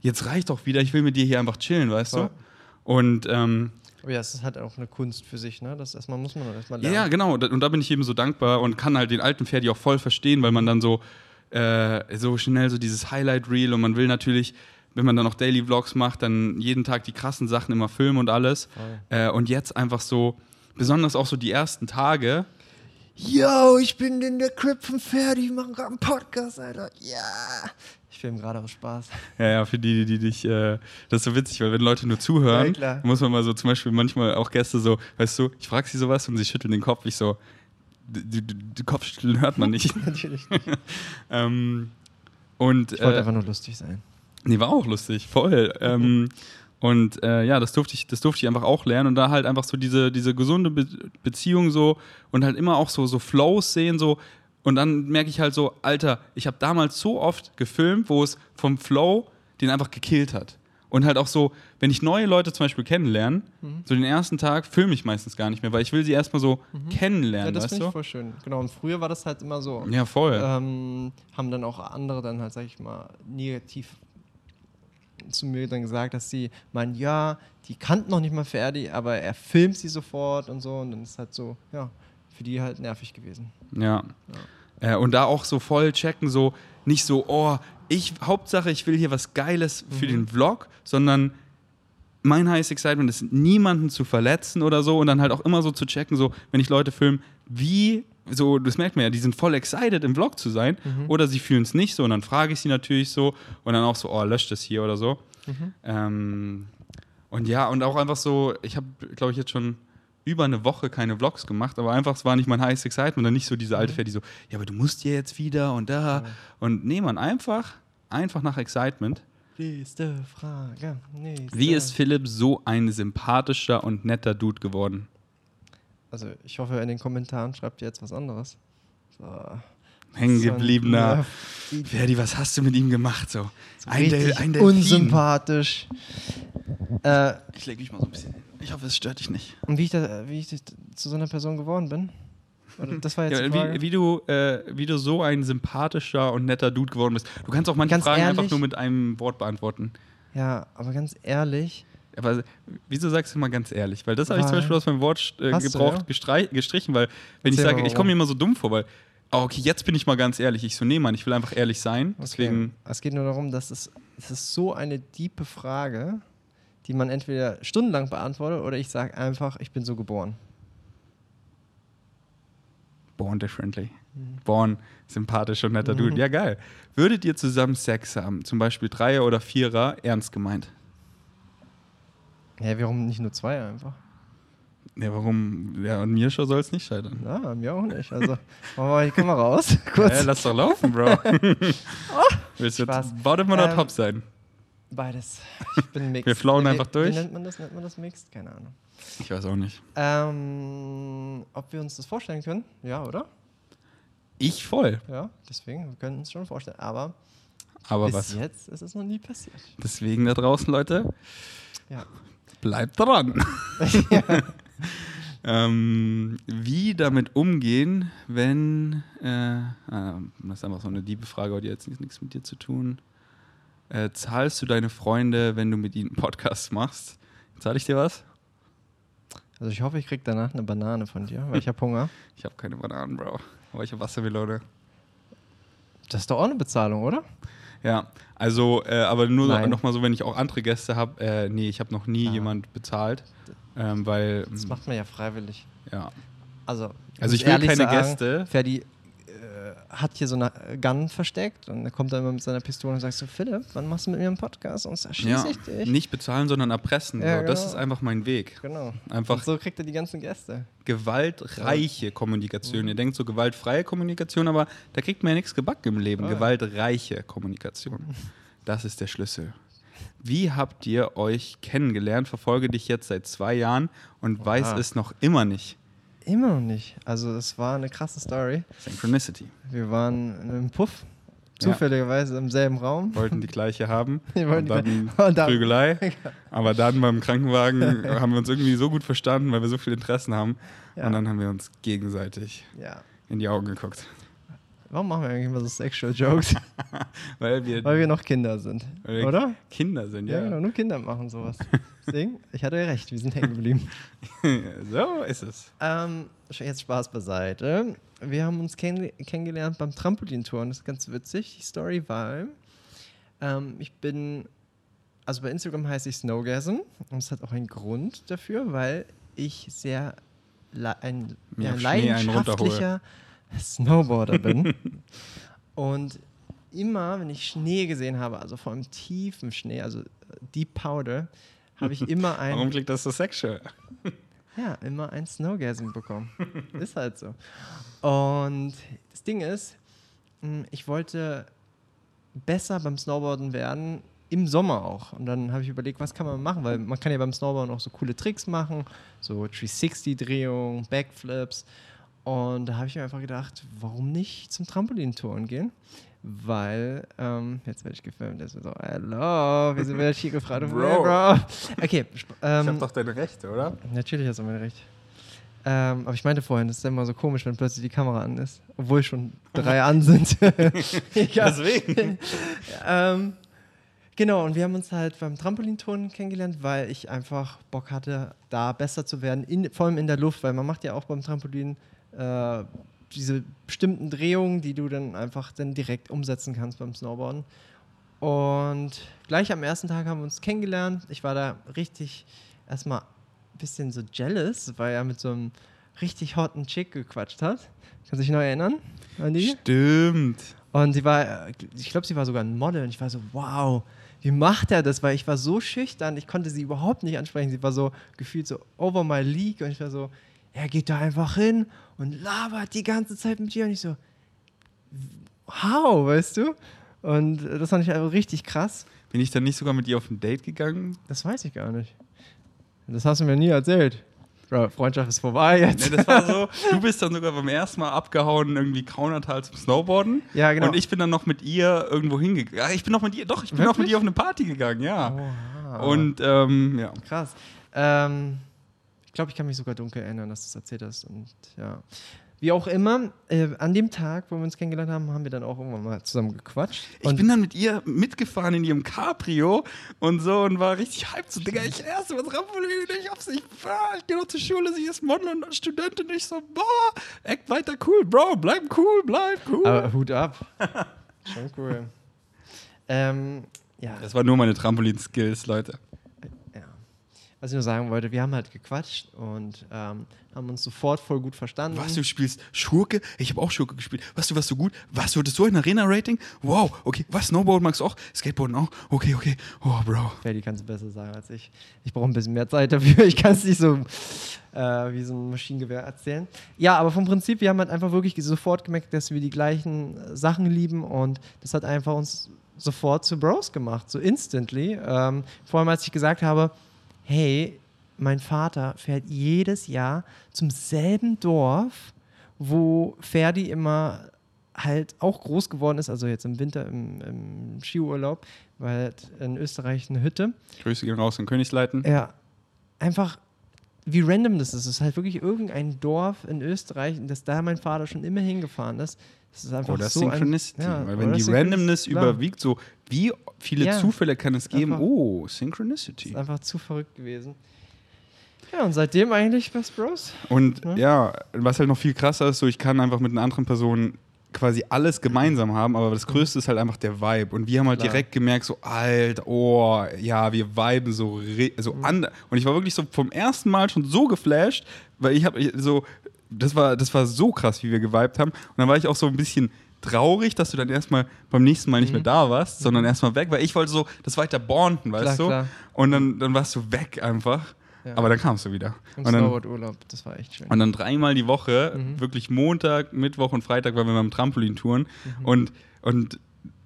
jetzt reicht doch wieder, ich will mit dir hier einfach chillen, weißt Voll. du? Und ähm, aber ja, es ist halt auch eine Kunst für sich, ne? Das erstmal muss man erstmal lernen. Ja, genau. Und da bin ich eben so dankbar und kann halt den alten Ferdi auch voll verstehen, weil man dann so, äh, so schnell so dieses Highlight-Reel und man will natürlich, wenn man dann auch Daily Vlogs macht, dann jeden Tag die krassen Sachen immer filmen und alles. Äh, und jetzt einfach so, besonders auch so die ersten Tage, yo, ich bin in der Crib von Ferdi, wir machen gerade einen Podcast, Alter. Ja. Ich filme gerade aus Spaß. Ja, ja, für die, die dich, äh, das ist so witzig, weil wenn Leute nur zuhören, Ja, muss man mal so zum Beispiel manchmal auch Gäste so, weißt du, ich frage sie sowas und sie schütteln den Kopf, ich so, die Kopfschütteln hört man nicht. (laughs) Natürlich nicht. (laughs) ähm, und Ich wollte äh, einfach nur lustig sein. (laughs) Nee, war auch lustig, voll. ähm, und äh, ja, das durfte, ich, das durfte ich einfach auch lernen und da halt einfach so diese, diese gesunde Be Beziehung so und halt immer auch so, so Flows sehen so und dann merke ich halt so, Alter, ich habe damals so oft gefilmt, wo es vom Flow den einfach gekillt hat. Und halt auch so, wenn ich neue Leute zum Beispiel kennenlerne, Mhm. so den ersten Tag filme ich meistens gar nicht mehr, weil ich will sie erstmal so Ja, kennenlernen, das weißt finde ich voll schön. Genau, und früher war das halt immer so. Ja, voll. ähm, haben dann auch andere dann halt, sag ich mal, negativ zu mir dann gesagt, dass sie meinen, ja, die kannten noch nicht mal Ferdi, aber er filmt sie sofort und so und dann ist halt so, ja, für die halt nervig gewesen. Ja. Äh, und da auch so voll checken, so nicht so, oh, ich, Hauptsache, ich will hier was Geiles für den Vlog, sondern mein highest excitement ist, niemanden zu verletzen oder so und dann halt auch immer so zu checken, so, wenn ich Leute filme, wie, so, das merkt man ja, die sind voll excited im Vlog zu sein oder sie fühlen es nicht so und dann frage ich sie natürlich so und dann auch so, oh, löscht das hier oder so. Ähm, und ja, und auch einfach so, ich habe, glaube ich, jetzt schon über eine Woche keine Vlogs gemacht, aber einfach, es war nicht mein highest excitement, dann nicht so diese alte Pferd, die so, ja, aber du musst ja jetzt wieder und da. Und nee, man, einfach, einfach nach Excitement. Nächste Frage. Nächste. Wie ist Philipp so ein sympathischer und netter Dude geworden? Also, ich hoffe, in den Kommentaren schreibt ihr jetzt was anderes. So. Hängen So ein gebliebener. Nerv- Ferdi, was hast du mit ihm gemacht? So, so ein, Del ein Delfin. unsympathisch. Äh, Ich leg mich mal so ein bisschen hin. Ich hoffe, es stört dich nicht. und wie ich, da, wie ich zu so einer Person geworden bin? Das war jetzt Ja, wie, wie, du, äh, wie du so ein sympathischer und netter Dude geworden bist. Du kannst auch manche Ganz Fragen einfach ehrlich? nur mit einem Wort beantworten. ja, aber ganz ehrlich, Aber wieso sagst du mal ganz ehrlich? Weil das habe ich zum Beispiel aus meinem Wort äh, Hast du, gebraucht, ja? gestrichen, weil wenn ich sage, ich komme mir immer so dumm vor, weil, oh, okay, jetzt bin ich mal ganz ehrlich. Ich so, nee, Mann, ich will einfach ehrlich sein. Deswegen, Okay. Es geht nur darum, dass es, es ist so eine diepe Frage, die man entweder stundenlang beantwortet oder ich sage einfach, ich bin so geboren. born differently. Mhm. Born sympathisch und netter Dude. (laughs) Ja, geil. Würdet ihr zusammen Sex haben? Zum Beispiel Dreier oder Vierer, ernst gemeint? Ja, warum nicht nur zwei einfach? Ja, warum? Ja, und mir schon soll es nicht scheitern. Na, mir auch nicht. Also, machen wir mal die Kamera raus. (laughs) Kurz. Ja, lass doch laufen, Bro. (laughs) Willst du Spaß. Bottom oder Ähm, Top sein? Beides. Ich bin (laughs) mixed. Wir Wie- einfach durch? Wie nennt man das? Nennt man das mixed? Keine Ahnung. Ich weiß auch nicht. Ähm, ob wir uns das vorstellen können? Ja, oder? Ich voll. Ja, deswegen, wir können uns schon vorstellen. Aber Aber bis was? jetzt ist es noch nie passiert. Deswegen da draußen, Leute, Ja. Bleibt dran. (laughs) ähm, wie damit umgehen, wenn, äh, äh, das ist einfach so eine liebe Frage, die hat jetzt nichts- mit dir zu tun. Äh, zahlst du deine Freunde, wenn du mit ihnen Podcasts machst? Zahl ich dir was? Also ich hoffe, ich krieg danach eine Banane von dir, weil ich habe Hunger. (laughs) Ich habe keine Bananen, Bro. Aber ich habe Wassermelone. Das ist doch auch eine Bezahlung, oder? Ja, also, äh, aber nur Nein. nochmal so, wenn ich auch andere Gäste habe, äh, nee, ich habe noch nie Ah. jemand bezahlt, ähm, weil, Das macht man ja freiwillig. ja. Also, Also ich will keine sagen, Gäste. Ferdi hat hier so eine Gun versteckt und er kommt dann immer mit seiner Pistole und sagt so, Philipp, wann machst du mit mir einen Podcast? Und erschieße ja, ich dich. nicht bezahlen, sondern erpressen. Ja, so. Das genau. ist einfach mein Weg. Genau. Einfach Und so kriegt er die ganzen Gäste. gewaltreiche Kommunikation. Ihr denkt so gewaltfreie Kommunikation, aber da kriegt man ja nichts gebacken im Leben. Ja. Gewaltreiche Kommunikation. (laughs) Das ist der Schlüssel. Wie habt ihr euch kennengelernt? Verfolge dich jetzt seit zwei Jahren und weiß Oha. es noch immer nicht. Immer noch nicht. Also es war eine krasse Story. Synchronicity. Wir waren in einem Puff, Ja. zufälligerweise im selben Raum. Wollten die gleiche haben. (laughs) Wir wollten und die- dann und dann- Prügelei. (laughs) Aber dann beim Krankenwagen (laughs) haben wir uns irgendwie so gut verstanden, weil wir so viele Interessen haben. Ja. Und dann haben wir uns gegenseitig Ja. in die Augen geguckt. Warum machen wir eigentlich immer so Sexual Jokes? (laughs) Weil wir, Weil wir noch Kinder sind. Oder? Kinder sind, Ja, ja. genau, nur Kinder machen sowas. (laughs) Deswegen, ich hatte ja recht, wir sind hängen geblieben. (laughs) so ist es. Ähm, jetzt Spaß beiseite. Wir haben uns kenn kennengelernt beim Trampolintouren. Das ist ganz witzig, die Story, weil ähm, ich bin, also bei Instagram heiße ich Snowgasm und es hat auch einen Grund dafür, weil ich sehr ein, ja, auf Schnee einen leidenschaftlicher (laughs) Snowboarder bin. Und immer, wenn ich Schnee gesehen habe, also vor allem tiefen Schnee, also äh, Deep Powder, habe ich immer (laughs) ein Warum klingt das so sexual? (laughs) ja, immer ein Snowgasm bekommen. ist halt so. Und das Ding ist, mh, ich wollte besser beim Snowboarden werden, im Sommer auch. Und dann habe ich überlegt, was kann man machen, weil man kann ja beim Snowboarden auch so coole Tricks machen, so 360-Drehungen, Backflips. Und da habe ich mir einfach gedacht, warum nicht zum Trampolintouren gehen? Weil, ähm, jetzt werde ich gefilmt, jetzt wird so, hello, wieso werde ich hier gefragt? Bro. Bro. Okay, ähm, Ich hab doch deine Rechte, oder? Natürlich hast du mir recht. Ähm, aber ich meinte vorhin, das ist immer so komisch, wenn plötzlich die Kamera an ist, obwohl schon drei an sind. (laughs) Deswegen. ähm, genau, und wir haben uns halt beim Trampolinturnen kennengelernt, weil ich einfach Bock hatte, da besser zu werden, in, vor allem in der Luft, weil man macht ja auch beim Trampolin äh, diese bestimmten Drehungen, die du dann einfach dann direkt umsetzen kannst beim Snowboarden. Und gleich am ersten Tag haben wir uns kennengelernt. Ich war da richtig erstmal ein bisschen so jealous, weil er mit so einem richtig hotten Chick gequatscht hat. Kannst du dich noch erinnern an die? Stimmt. Und sie war, ich glaube, sie war sogar ein Model und ich war so, wow, wie macht er das? Weil ich war so schüchtern, ich konnte sie überhaupt nicht ansprechen. Sie war so gefühlt so over my league und ich war so, er geht da einfach hin und labert die ganze Zeit mit dir und ich so, how, weißt du? Und das fand ich einfach richtig krass. Bin ich dann nicht sogar mit ihr auf ein Date gegangen? Das weiß ich gar nicht. Das hast du mir nie erzählt. Freundschaft ist vorbei jetzt. Ne, das war so, (laughs) du bist dann sogar beim ersten Mal abgehauen, irgendwie Kaunertal zum Snowboarden. Ja, genau. Und ich bin dann noch mit ihr irgendwo hingegangen. Ja, ich bin noch mit ihr, doch, ich bin noch mit Wirklich? ihr auf eine Party gegangen, ja. Oha. Und ähm, ja. Krass. Ähm, glaube, ich kann mich sogar dunkel erinnern, dass du es erzählt hast. Und ja. Wie auch immer, äh, an dem Tag, wo wir uns kennengelernt haben, haben wir dann auch irgendwann mal zusammen gequatscht. Ich bin dann mit ihr mitgefahren in ihrem Cabrio und so und war richtig hyped. So, Digga, ich erst was Trampolin, ich hab's nicht, ah, ich geh noch zur Schule, sie ist Model und Studentin. Ich so, boah, act weiter cool, Bro, bleib cool, bleib cool. aber Hut ab. Schon cool. ähm, ja, das war nur meine Trampolin-Skills, Leute. Was ich nur sagen wollte, wir haben halt gequatscht und ähm, haben uns sofort voll gut verstanden. Was, du spielst Schurke? Ich habe auch Schurke gespielt. Was, du warst so gut? Was, du hattest so ein Arena-Rating? Wow, okay. Was, Snowboard magst du auch? Skateboarden auch? Okay, okay. Oh, Bro. Ferdi kannst du besser sagen als ich. Ich brauche ein bisschen mehr Zeit dafür. Ich kann es nicht so äh, wie so ein Maschinengewehr erzählen. Ja, aber vom Prinzip, wir haben halt einfach wirklich sofort gemerkt, dass wir die gleichen Sachen lieben und das hat einfach uns sofort zu Bros gemacht, so instantly. Ähm, vor allem, als ich gesagt habe, hey, mein Vater fährt jedes Jahr zum selben Dorf, wo Ferdi immer halt auch groß geworden ist, also jetzt im Winter im, im Skiurlaub, weil in Österreich eine Hütte. Grüße gehen raus in Königsleiten. Ja, einfach wie random das ist. Es ist halt wirklich irgendein Dorf in Österreich, in das da mein Vater schon immer hingefahren ist. Das ist einfach Oder so Synchronicity. ein, ja, Weil wenn die Randomness überwiegt, so wie viele Ja. Zufälle kann es geben? Einfach- Oh, Synchronicity. ist einfach zu verrückt gewesen. Ja, und seitdem eigentlich Best Bros. Und Ja. ja, was halt noch viel krasser ist, so ich kann einfach mit einer anderen Person quasi alles gemeinsam haben, aber das Größte ist halt einfach der Vibe. Und wir haben halt Klar. direkt gemerkt, so, Alter, oh, ja, wir viben so, so Mhm. an. Und ich war wirklich so vom ersten Mal schon so geflasht, weil ich habe so, das war, das war so krass, wie wir geweibt haben. Und dann war ich auch so ein bisschen traurig, dass du dann erstmal beim nächsten Mal nicht Mhm. mehr da warst, sondern erstmal weg, weil ich wollte so das weiter bonden, weißt Klar, du? klar. Und dann, dann warst du weg einfach. Ja. Aber dann kamst du wieder. Im Und dann, Snowboard-Urlaub, das war echt schön. und dann dreimal die Woche, Mhm. wirklich Montag, Mittwoch und Freitag waren wir beim Trampolintouren. Mhm. Und, und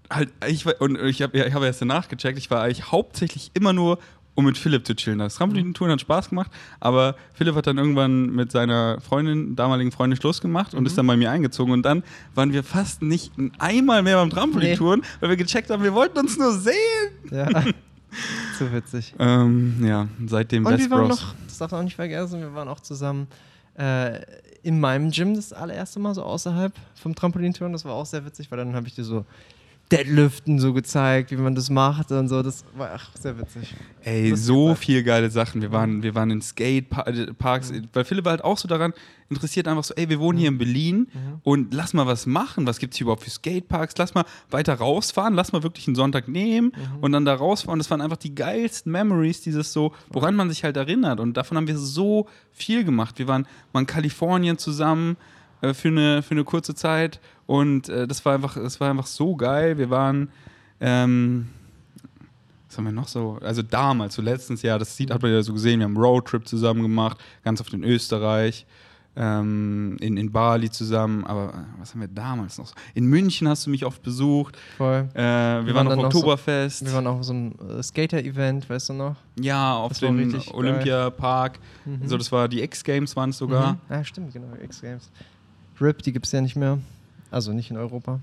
halt, ich war, und ich habe ich hab erst danach gecheckt, ich war eigentlich hauptsächlich immer nur, um mit Philipp zu chillen. Das Trampolintouren hat Spaß gemacht, aber Philipp hat dann irgendwann mit seiner Freundin, damaligen Freundin Schluss gemacht und Mhm. ist dann bei mir eingezogen. Und dann waren wir fast nicht einmal mehr beim Trampolintouren, weil wir gecheckt haben, wir wollten uns nur sehen. Ja, (laughs) zu witzig. Ähm, ja, seitdem Und Best wir waren Bros. noch, das darf man auch nicht vergessen, wir waren auch zusammen äh, in meinem Gym das allererste Mal, so außerhalb vom Trampolintouren. Das war auch sehr witzig, weil dann habe ich dir so Deadliften so gezeigt, wie man das macht und so. Das war ach, sehr witzig. Ey, so viel geile Sachen. Wir waren, wir waren in Skateparks, weil Philipp war halt auch so daran interessiert, einfach so, ey, wir wohnen hier in Berlin und lass mal was machen. Was gibt es hier überhaupt für Skateparks? Lass mal weiter rausfahren, lass mal wirklich einen Sonntag nehmen und dann da rausfahren. Das waren einfach die geilsten Memories, dieses so, woran man sich halt erinnert. Und davon haben wir so viel gemacht. Wir waren mal in Kalifornien zusammen äh, für, eine, für eine kurze Zeit und äh, das war einfach, das war einfach so geil. Wir waren, ähm, was haben wir noch so? Also damals, so letztens Jahr, das sieht, hat man ja so gesehen, wir haben einen Roadtrip zusammen gemacht, ganz oft in Österreich, ähm, in, in Bali zusammen, aber äh, was haben wir damals noch? so? In München hast du mich oft besucht, Voll. äh, wir, Wir waren waren auf noch so- Oktoberfest, Wir waren auch auf so einem äh, Skater-Event, weißt du noch? ja, auf Das dem. Olympiapark, Mhm. so das war die X-Games waren es sogar. Mhm. Ja, stimmt, genau. X-Games. RIP, die gibt es ja nicht mehr. Also nicht in Europa.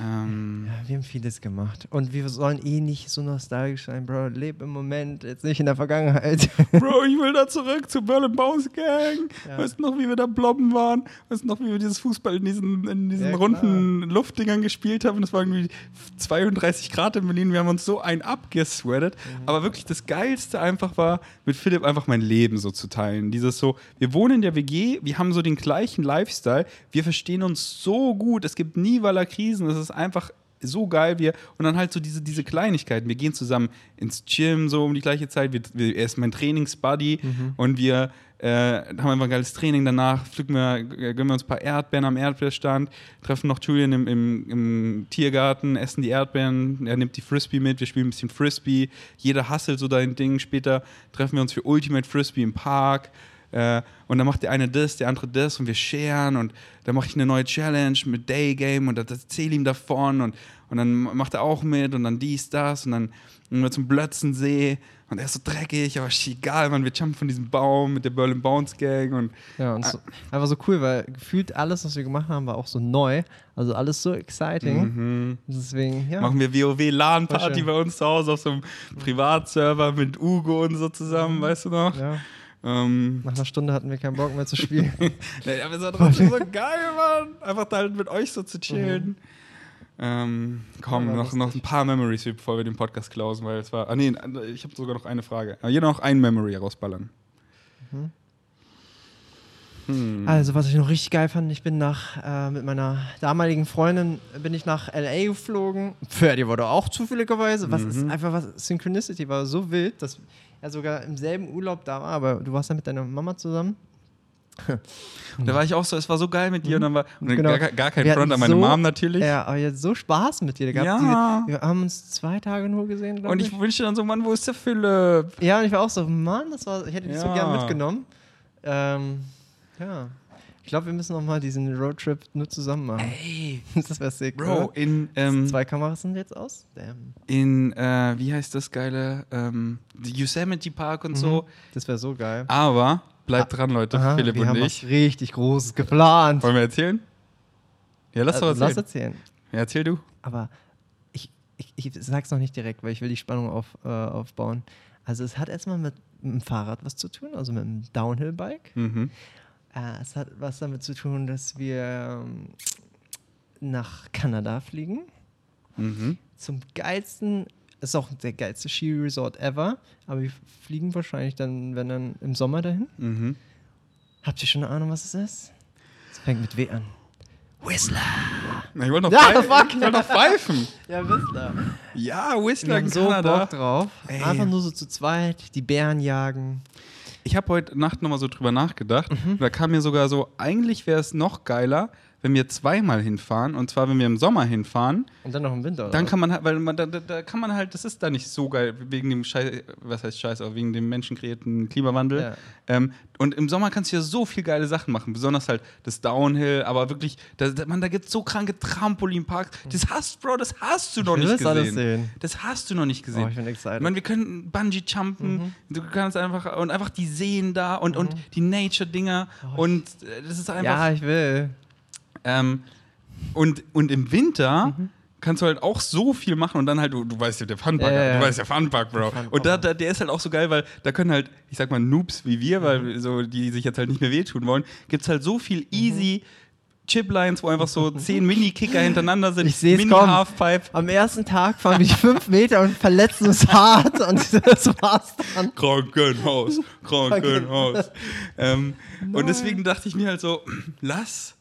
Ähm, Ja, wir haben vieles gemacht. Und wir sollen eh nicht so nostalgisch sein, Bro. Leb im Moment, jetzt nicht in der Vergangenheit. (laughs) Bro, ich will da zurück zu Berlin Bounce Gang. Ja. Weißt du noch, wie wir da blobben waren? Weißt du noch, wie wir dieses Fußball in diesen, in diesen Ja, runden Luftdingern gespielt haben? Das war irgendwie 32 Grad in Berlin. Wir haben uns so ein abgesweatet. Mhm. Aber wirklich das Geilste einfach war, mit Philipp einfach mein Leben so zu teilen. Dieses so, wir wohnen in der WG, wir haben so den gleichen Lifestyle, wir verstehen uns so gut, es gibt nie Waller Krisen, es ist einfach so geil, wir und dann halt so diese, diese Kleinigkeiten. Wir gehen zusammen ins Gym so um die gleiche Zeit. Wir, wir, er ist mein Trainingsbuddy und wir äh, haben einfach ein geiles Training. Danach pflücken wir, äh, gönnen wir uns ein paar Erdbeeren am Erdbeerstand, treffen noch Julian im, im, im Tiergarten, essen die Erdbeeren. Er nimmt die Frisbee mit, wir spielen ein bisschen Frisbee. Jeder hasselt so dein Ding. Später treffen wir uns für Ultimate Frisbee im Park. Äh, und dann macht der eine das, der andere das und wir sharen und dann mache ich eine neue Challenge mit Day Game und das erzähle ihm davon und, und dann macht er auch mit und dann dies, das und dann gehen wir zum Blötzensee und er ist so dreckig, aber egal, man, wir jumpen von diesem Baum mit der Berlin Bounce Gang und ja, und so, einfach so cool, weil gefühlt alles, was wir gemacht haben, war auch so neu. Also alles so exciting. mhm. Deswegen, ja. machen wir WoW LAN-Party bei uns zu Hause auf so einem Privatserver mit Ugo und so zusammen, weißt du noch? ja. Ähm, Nach einer Stunde hatten wir keinen Bock mehr zu spielen. (laughs) Ja, aber es war trotzdem so geil, Mann. Einfach da halt mit euch so zu chillen. Ähm, komm, Ja, noch, noch ein paar Memories, bevor wir den Podcast closen, weil es war. Ah, nee, ich habe sogar noch eine Frage. Aber hier noch ein Memory rausballern. Hm. Also, was ich noch richtig geil fand, ich bin nach, äh, mit meiner damaligen Freundin, bin ich nach L.A. geflogen. Ferdi wurde auch zufälligerweise. Was ist einfach was, Synchronicity war so wild, dass er sogar im selben Urlaub da war, aber du warst ja mit deiner Mama zusammen. (laughs) Da war ich auch so, es war so geil mit dir und dann war und Genau. gar, gar kein Front an meine so- Mom natürlich. Ja, aber jetzt so Spaß mit dir gehabt. Ja. Die, wir haben uns zwei Tage nur gesehen, Und ich wünschte dann so, Mann, wo ist der Philipp? Ja, und ich war auch so, Mann, das war, ich hätte dich so Ja. gern mitgenommen. Ähm, ja. Ich glaube, wir müssen noch mal diesen Roadtrip nur zusammen machen. Ey, (laughs) Das wäre sick, Bro, oder? in, ähm, Zwei Kameras sind jetzt aus. Damn. in äh, wie heißt das geile? Ähm, Yosemite Park und so. Das wäre so geil. Aber bleibt dran, Leute, Aha, Philipp wir und haben ich. was richtig Großes geplant. Wollen wir erzählen? Ja, lass doch Also, erzählen. lass erzählen. Ja, erzähl du. Aber ich, ich, ich sag's noch nicht direkt, weil ich will die Spannung auf, äh, aufbauen. Also es hat erstmal mit, mit dem Fahrrad was zu tun, also mit dem Downhill-Bike. Mhm. Äh, es hat was damit zu tun, dass wir ähm, nach Kanada fliegen. Mhm. Zum geilsten, ist auch der geilste Ski-Resort ever, aber wir fliegen wahrscheinlich dann, wenn dann im Sommer dahin. Mhm. Habt ihr schon eine Ahnung, was es ist? Es fängt mit W an. Whistler. Na, ich wollte noch, (laughs) Ja, pfeifen. fuck. Ich wollte noch pfeifen. Ja, Whistler. Ja, Wir Whistler haben in so. Bock drauf. Ey. Einfach nur so zu zweit, die Bären jagen. Ich habe heute Nacht nochmal so drüber nachgedacht. Mhm. Da kam mir sogar so, eigentlich wäre es noch geiler, wenn wir zweimal hinfahren. Und zwar, wenn wir im Sommer hinfahren, Und dann noch im Winter. oder dann was? kann man halt, weil man, da, da, kann man halt, das ist da nicht so geil, wegen dem Scheiß, was heißt Scheiß, aber wegen dem menschenkreierten Klimawandel. Ja. Ähm, und im Sommer kannst du ja so viel geile Sachen machen, besonders halt das Downhill, aber wirklich, da, da, man, da gibt es so kranke Trampolinparks. Das hast, Bro, das hast du noch will nicht das gesehen. alles sehen. Das hast du noch nicht gesehen. Oh, ich bin excited. Ich meine, wir können Bungee jumpen, Mhm. du kannst einfach und einfach die Seen da und, und die Nature-Dinger und äh, das ist einfach. ja, ich will. Ähm, und, und im Winter Mhm. kannst du halt auch so viel machen und dann halt, du, du weißt ja, der Funpark, ja. du weißt ja Funpark, Bro. Funpark. Und da, da, der ist halt auch so geil, weil da können halt, ich sag mal, Noobs wie wir, weil Mhm. so, die sich jetzt halt nicht mehr wehtun wollen, gibt es halt so viel easy Chiplines, wo einfach so zehn Mini-Kicker hintereinander sind. Ich seh's kommen. Mini-Halfpipe. Am ersten Tag fahren wir die fünf Meter und verletzen uns hart und das war's dann. Krankenhaus, (laughs) Krankenhaus. ähm, und deswegen dachte ich mir halt so, (clears throat) lass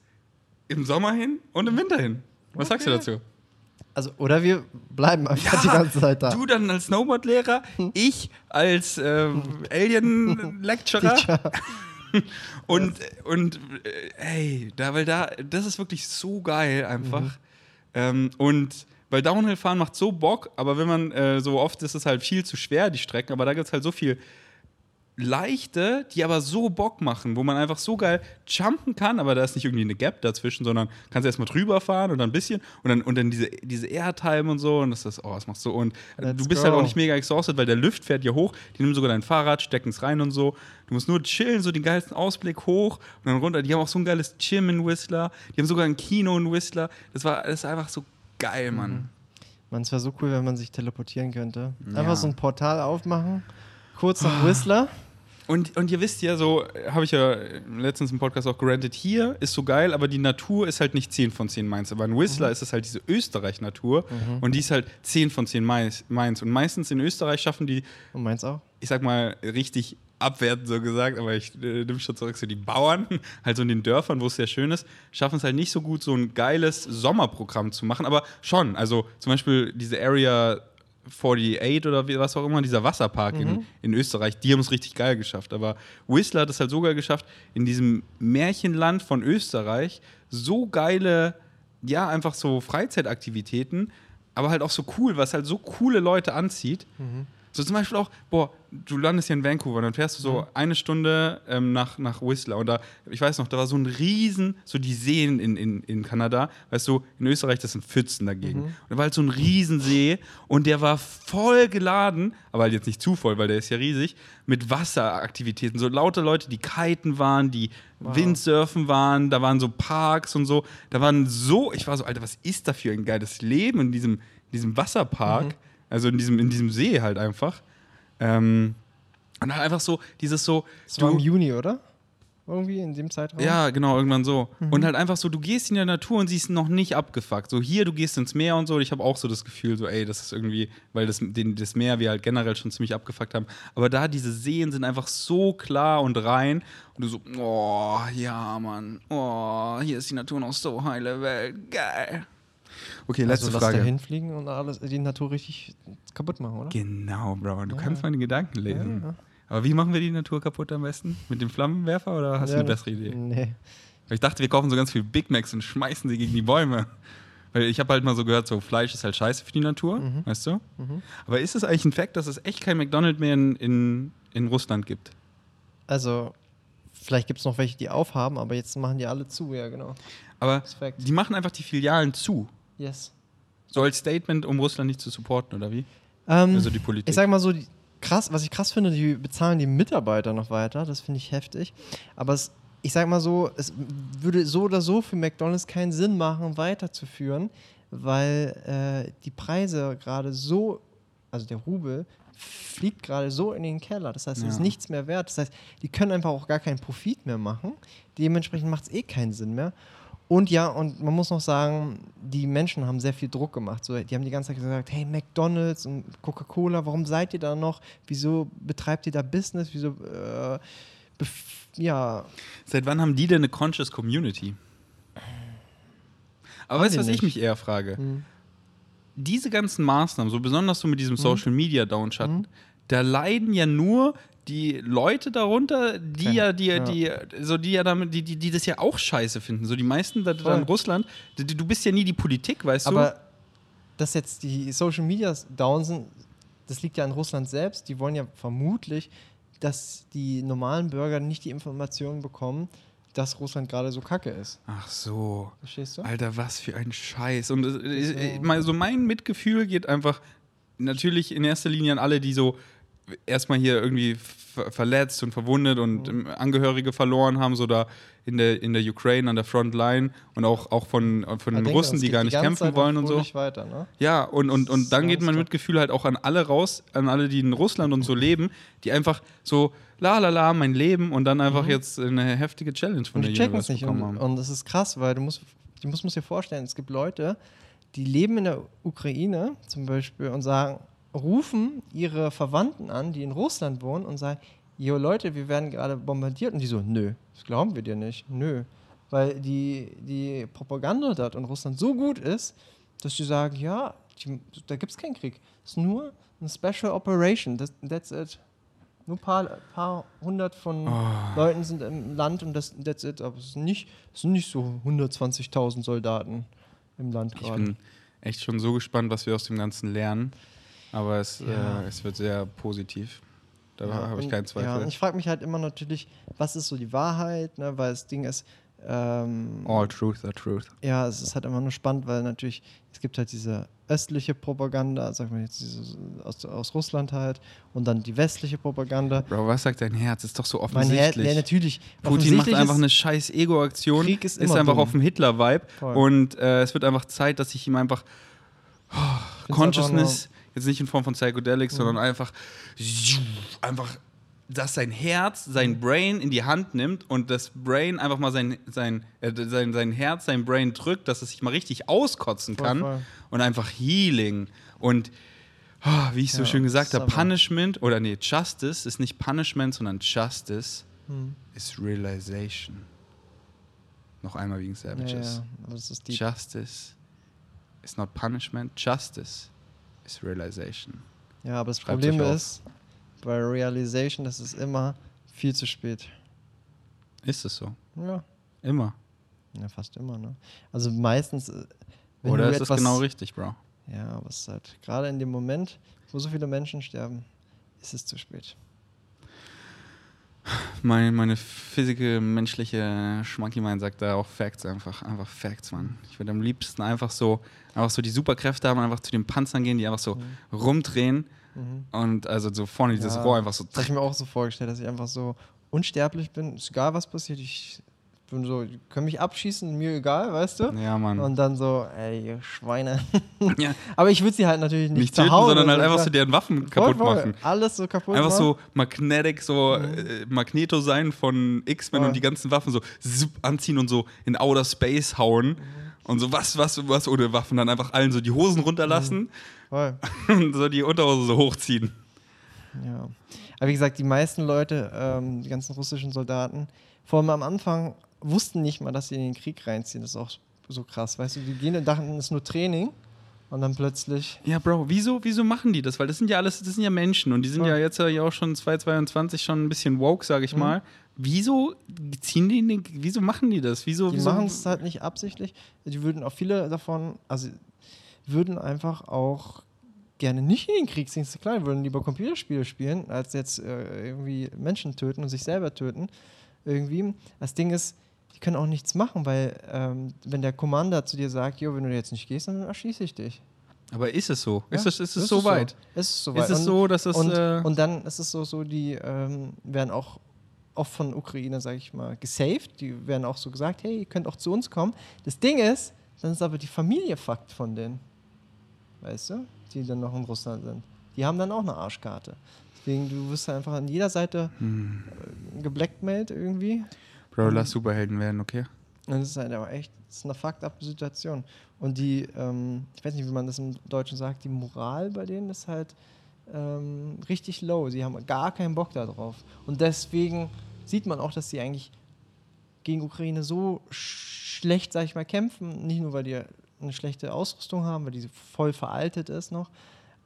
im Sommer hin und im Winter hin. Was sagst du dazu? Also, oder wir bleiben einfach die ganze Zeit da. Du dann als Snowboard-Lehrer, ich als ähm, Alien-Lecturer. (laughs) Und, und äh, ey, da, weil da, das ist wirklich so geil einfach. Mhm. Ähm, und weil Downhill-Fahren macht so Bock, aber wenn man äh, so oft ist es halt viel zu schwer, die Strecken, aber da gibt es halt so viel leichte, die aber so Bock machen, wo man einfach so geil jumpen kann, aber da ist nicht irgendwie eine Gap dazwischen, sondern kannst erstmal drüber fahren und dann ein bisschen und dann, und dann diese, diese Airtime und so und das ist, oh, das machst du und Let's du bist go. halt auch nicht mega exhausted, weil der Lift fährt dir hoch, die nehmen sogar dein Fahrrad, stecken es rein und so. Du musst nur chillen, so den geilsten Ausblick hoch und dann runter. Die haben auch so ein geiles Gym in Whistler, die haben sogar ein Kino in Whistler. Das war das ist einfach so geil, Mann. Man, es wäre so cool, wenn man sich teleportieren könnte. Ja. Einfach so ein Portal aufmachen, kurz nach Whistler. Und, und ihr wisst ja, so habe ich ja letztens im Podcast auch gerantet, hier ist so geil, aber die Natur ist halt nicht 10 von 10 Mainz. Aber in Whistler ist es halt diese Österreich-Natur und die ist halt 10 von 10 Mainz. Mainz. Und meistens in Österreich schaffen die, Und meins auch? ich sag mal, richtig abwertend so gesagt, aber ich äh, nehme schon zurück, so die Bauern, (laughs) halt so in den Dörfern, wo es sehr schön ist, schaffen es halt nicht so gut, so ein geiles Sommerprogramm zu machen, aber schon, also zum Beispiel diese Area 48 oder wie, was auch immer, dieser Wasserpark in, in Österreich, die haben es richtig geil geschafft. Aber Whistler hat es halt so geil geschafft, in diesem Märchenland von Österreich so geile, ja, einfach so Freizeitaktivitäten, aber halt auch so cool, was halt so coole Leute anzieht. So zum Beispiel auch, boah, du landest hier in Vancouver und dann fährst du so eine Stunde ähm, nach, nach Whistler und da, ich weiß noch, da war so ein Riesen, so die Seen in, in, in Kanada, weißt du, in Österreich, das sind Pfützen dagegen. Und da war halt so ein Riesensee und der war voll geladen, aber halt jetzt nicht zu voll, weil der ist ja riesig, mit Wasseraktivitäten. So lauter Leute, die kiten waren, die Windsurfen waren, da waren so Parks und so. Da waren so, ich war so, Alter, was ist da für ein geiles Leben in diesem, in diesem Wasserpark? Also in diesem, in diesem See halt einfach. Ähm, und halt einfach so, dieses so. Das war im Juni, oder? Irgendwie in dem Zeitraum? Ja, genau, irgendwann so. Mhm. Und halt einfach so, du gehst in der Natur und sie ist noch nicht abgefuckt. So hier, du gehst ins Meer und so. Ich habe auch so das Gefühl, so, ey, das ist irgendwie, weil das, den, das Meer wir halt generell schon ziemlich abgefuckt haben. Aber da, diese Seen sind einfach so klar und rein. Und du so, oh, ja, Mann. Oh, hier ist die Natur noch so heile Welt. Geil. Okay, letzte also lass da Frage. hinfliegen und alles, die Natur richtig kaputt machen, oder? Genau, Bro. Du Ja. kannst meine Gedanken lesen. Ja. Aber wie machen wir die Natur kaputt am besten? Mit dem Flammenwerfer oder hast du eine bessere Idee? Nee. Weil Ich dachte, wir kaufen so ganz viel Big Macs und schmeißen sie gegen die Bäume. Weil ich habe halt mal so gehört, so Fleisch ist halt scheiße für die Natur, Mhm. weißt du? Aber ist es eigentlich ein Fakt, dass es echt kein McDonald's mehr in, in, in Russland gibt? Also, vielleicht gibt es noch welche, die aufhaben, aber jetzt machen die alle zu, ja, genau. Aber die machen einfach die Filialen zu. Yes. So als Statement, um Russland nicht zu supporten, oder wie? Ähm, Also die Politik. Ich sag mal so, die, krass, was ich krass finde, die bezahlen die Mitarbeiter noch weiter, das finde ich heftig. Aber es, ich sag mal so, es würde so oder so für McDonalds keinen Sinn machen, weiterzuführen, weil äh, die Preise gerade so, also der Rubel, fliegt gerade so in den Keller. Das heißt, es ist Ja. nichts mehr wert. Das heißt, die können einfach auch gar keinen Profit mehr machen. Dementsprechend macht es eh keinen Sinn mehr. Und ja, und man muss noch sagen, die Menschen haben sehr viel Druck gemacht. So, die haben die ganze Zeit gesagt, hey, McDonalds und Coca-Cola, warum seid ihr da noch? Wieso betreibt ihr da Business? Wieso, äh, ja, Seit wann haben die denn eine Conscious Community? Aber weißt du, was ich nicht. mich eher frage? Hm. Diese ganzen Maßnahmen, so besonders so mit diesem Social Media Downschatten, Mhm. da leiden ja nur die Leute darunter, die Okay. ja, die, Ja. die, so die ja damit, die, die, die das ja auch scheiße finden. So die meisten da, da in Russland, die, du bist ja nie die Politik, weißt du? aber dass jetzt die Social Media down sind, das liegt ja an Russland selbst. Die wollen ja vermutlich, dass die normalen Bürger nicht die Informationen bekommen, dass Russland gerade so kacke ist. Ach so. Verstehst du? Alter, was für ein Scheiß. Und äh, So. äh, so mein Mitgefühl geht einfach natürlich in erster Linie an alle, die so erstmal hier irgendwie ver verletzt und verwundet und Mhm. Angehörige verloren haben, so da in der, in der Ukraine an der Frontline und auch, auch von, von den Russen, die gar nicht kämpfen Zeit wollen und so. Weiter, ne? Ja, und, und, und dann geht man mit Gefühl halt auch an alle raus, an alle, die in Russland und so leben, die einfach so, la la la, mein Leben und dann einfach jetzt eine heftige Challenge von Mhm. Und der Universe nicht. bekommen Und, haben. und das ist krass, weil du musst, du musst, musst dir vorstellen, es gibt Leute, die leben in der Ukraine zum Beispiel und sagen, rufen ihre Verwandten an, die in Russland wohnen und sagen, jo Leute, wir werden gerade bombardiert. Und die so, nö, das glauben wir dir nicht, nö. Weil die, die Propaganda dort in Russland so gut ist, dass die sagen, ja, die, da gibt es keinen Krieg. Es ist nur eine Special Operation, das, that's it. Nur ein paar, paar hundert von Oh. Leuten sind im Land und das, that's it. Aber es sind nicht, es sind nicht so 120.000 Soldaten im Land Ich gerade. bin echt schon so gespannt, was wir aus dem Ganzen lernen. Aber es, Ja. äh, es wird sehr positiv. Da Ja, habe ich keinen Ja, Zweifel. und ich frage mich halt immer natürlich, was ist so die Wahrheit, ne? weil das Ding ist, ähm, All truth are truth. ja, es ist halt immer nur spannend, weil natürlich, es gibt halt diese östliche Propaganda, sag mal jetzt diese, aus, aus Russland halt, und dann die westliche Propaganda. Bro, was sagt dein Herz? Ist doch so Mein Herz, offensichtlich. ja, natürlich. Putin macht offensichtlich einfach eine scheiß Ego-Aktion, Krieg ist ist, einfach dumm. auf dem Hitler-Vibe und äh, es wird einfach Zeit, dass ich ihm einfach oh, Consciousness, jetzt nicht in Form von Psychedelics, Mhm. sondern einfach einfach, dass sein Herz, sein Brain in die Hand nimmt und das Brain einfach mal sein, sein, äh, sein, sein Herz, sein Brain drückt, dass es sich mal richtig auskotzen Voll, kann voll. und einfach Healing und oh, wie ich so Ja, schön gesagt habe, Punishment oder nee, Justice ist nicht Punishment, sondern Justice Hm. ist Realization. Noch einmal wegen Ja, Savages. ja, das ist. Justice is not punishment. Justice is realization. Ja, aber das Schreibt's Problem ist, bei Realization, das ist immer viel zu spät. Ist es so? Ja, Immer. ja fast immer, ne? Also meistens. äh, wenn Oder du ist es etwas- genau richtig, Bro? Ja, aber es ist halt gerade in dem Moment, wo so viele Menschen sterben, ist es zu spät. Meine, meine physical, menschliche Schmanky Mind sagt da auch Facts einfach. Einfach Facts, Mann. Ich würde am liebsten einfach so, einfach so die Superkräfte haben, einfach zu den Panzern gehen, die einfach so rumdrehen Mhm. und also so vorne dieses Ja, Rohr einfach so. Das habe ich mir auch so vorgestellt, dass ich einfach so unsterblich bin. Ist egal, was passiert. Ich bin so, die können mich abschießen, mir egal, weißt du? Ja, Mann. Und dann so, ey, ihr Schweine. (laughs) Ja. Aber ich würde sie halt natürlich nicht, Nicht töten, sondern halt einfach so deren Waffen kaputt voll. machen. Alles so kaputt Einfach machen. so Magnetic, so Mhm. äh, Magneto sein von X-Men und die ganzen Waffen so zup, anziehen und so in Outer Space hauen. Mhm. Und so was, was, was ohne Waffen dann einfach allen so die Hosen runterlassen Voll. und (laughs) so die Unterhose so hochziehen. Ja. Aber wie gesagt, die meisten Leute, ähm, die ganzen russischen Soldaten, vor allem am Anfang wussten nicht mal, dass sie in den Krieg reinziehen. Das ist auch so krass. Weißt du, die gehen und dachten, es ist nur Training. Und dann plötzlich. Ja, Bro, wieso, wieso machen die das? Weil das sind ja alles, das sind ja Menschen und die sind Ja. ja jetzt ja auch schon 2022 schon ein bisschen woke, sag Mhm. ich mal. Wieso ziehen die, in den- wieso machen die das? Wieso, Die machen es halt nicht absichtlich. Die würden auch viele davon, also würden einfach auch gerne nicht in den Krieg ziehen. Ist klar, die würden lieber Computerspiele spielen, als jetzt äh, irgendwie Menschen töten und sich selber töten. Irgendwie. Das Ding ist, die können auch nichts machen, weil ähm, wenn der Commander zu dir sagt, jo, wenn du jetzt nicht gehst, dann erschieße ich dich. Aber ist es so? Ja, ist es, ist es ist so weit? So. Ist es so weit. Ist es Und- so, dass es. und, äh, und dann ist es so, so die ähm, werden auch oft von Ukraine, sage ich mal, gesaved. Die werden auch so gesagt, hey, ihr könnt auch zu uns kommen. Das Ding ist, dann ist aber die Familie Fakt von denen. Weißt du? Die dann noch in Russland sind. Die haben dann auch eine Arschkarte. Deswegen, du wirst einfach an jeder Seite hm. äh, geblackmailt irgendwie. Bro, lass Superhelden werden, okay? Und das ist halt aber echt, das ist eine fucked up Situation. Und die, ähm, ich weiß nicht, wie man das im Deutschen sagt, die Moral bei denen ist halt ähm, richtig low. Sie haben gar keinen Bock darauf. Und deswegen sieht man auch, dass sie eigentlich gegen Ukraine so schlecht, sag ich mal, kämpfen. Nicht nur, weil die eine schlechte Ausrüstung haben, weil die voll veraltet ist noch.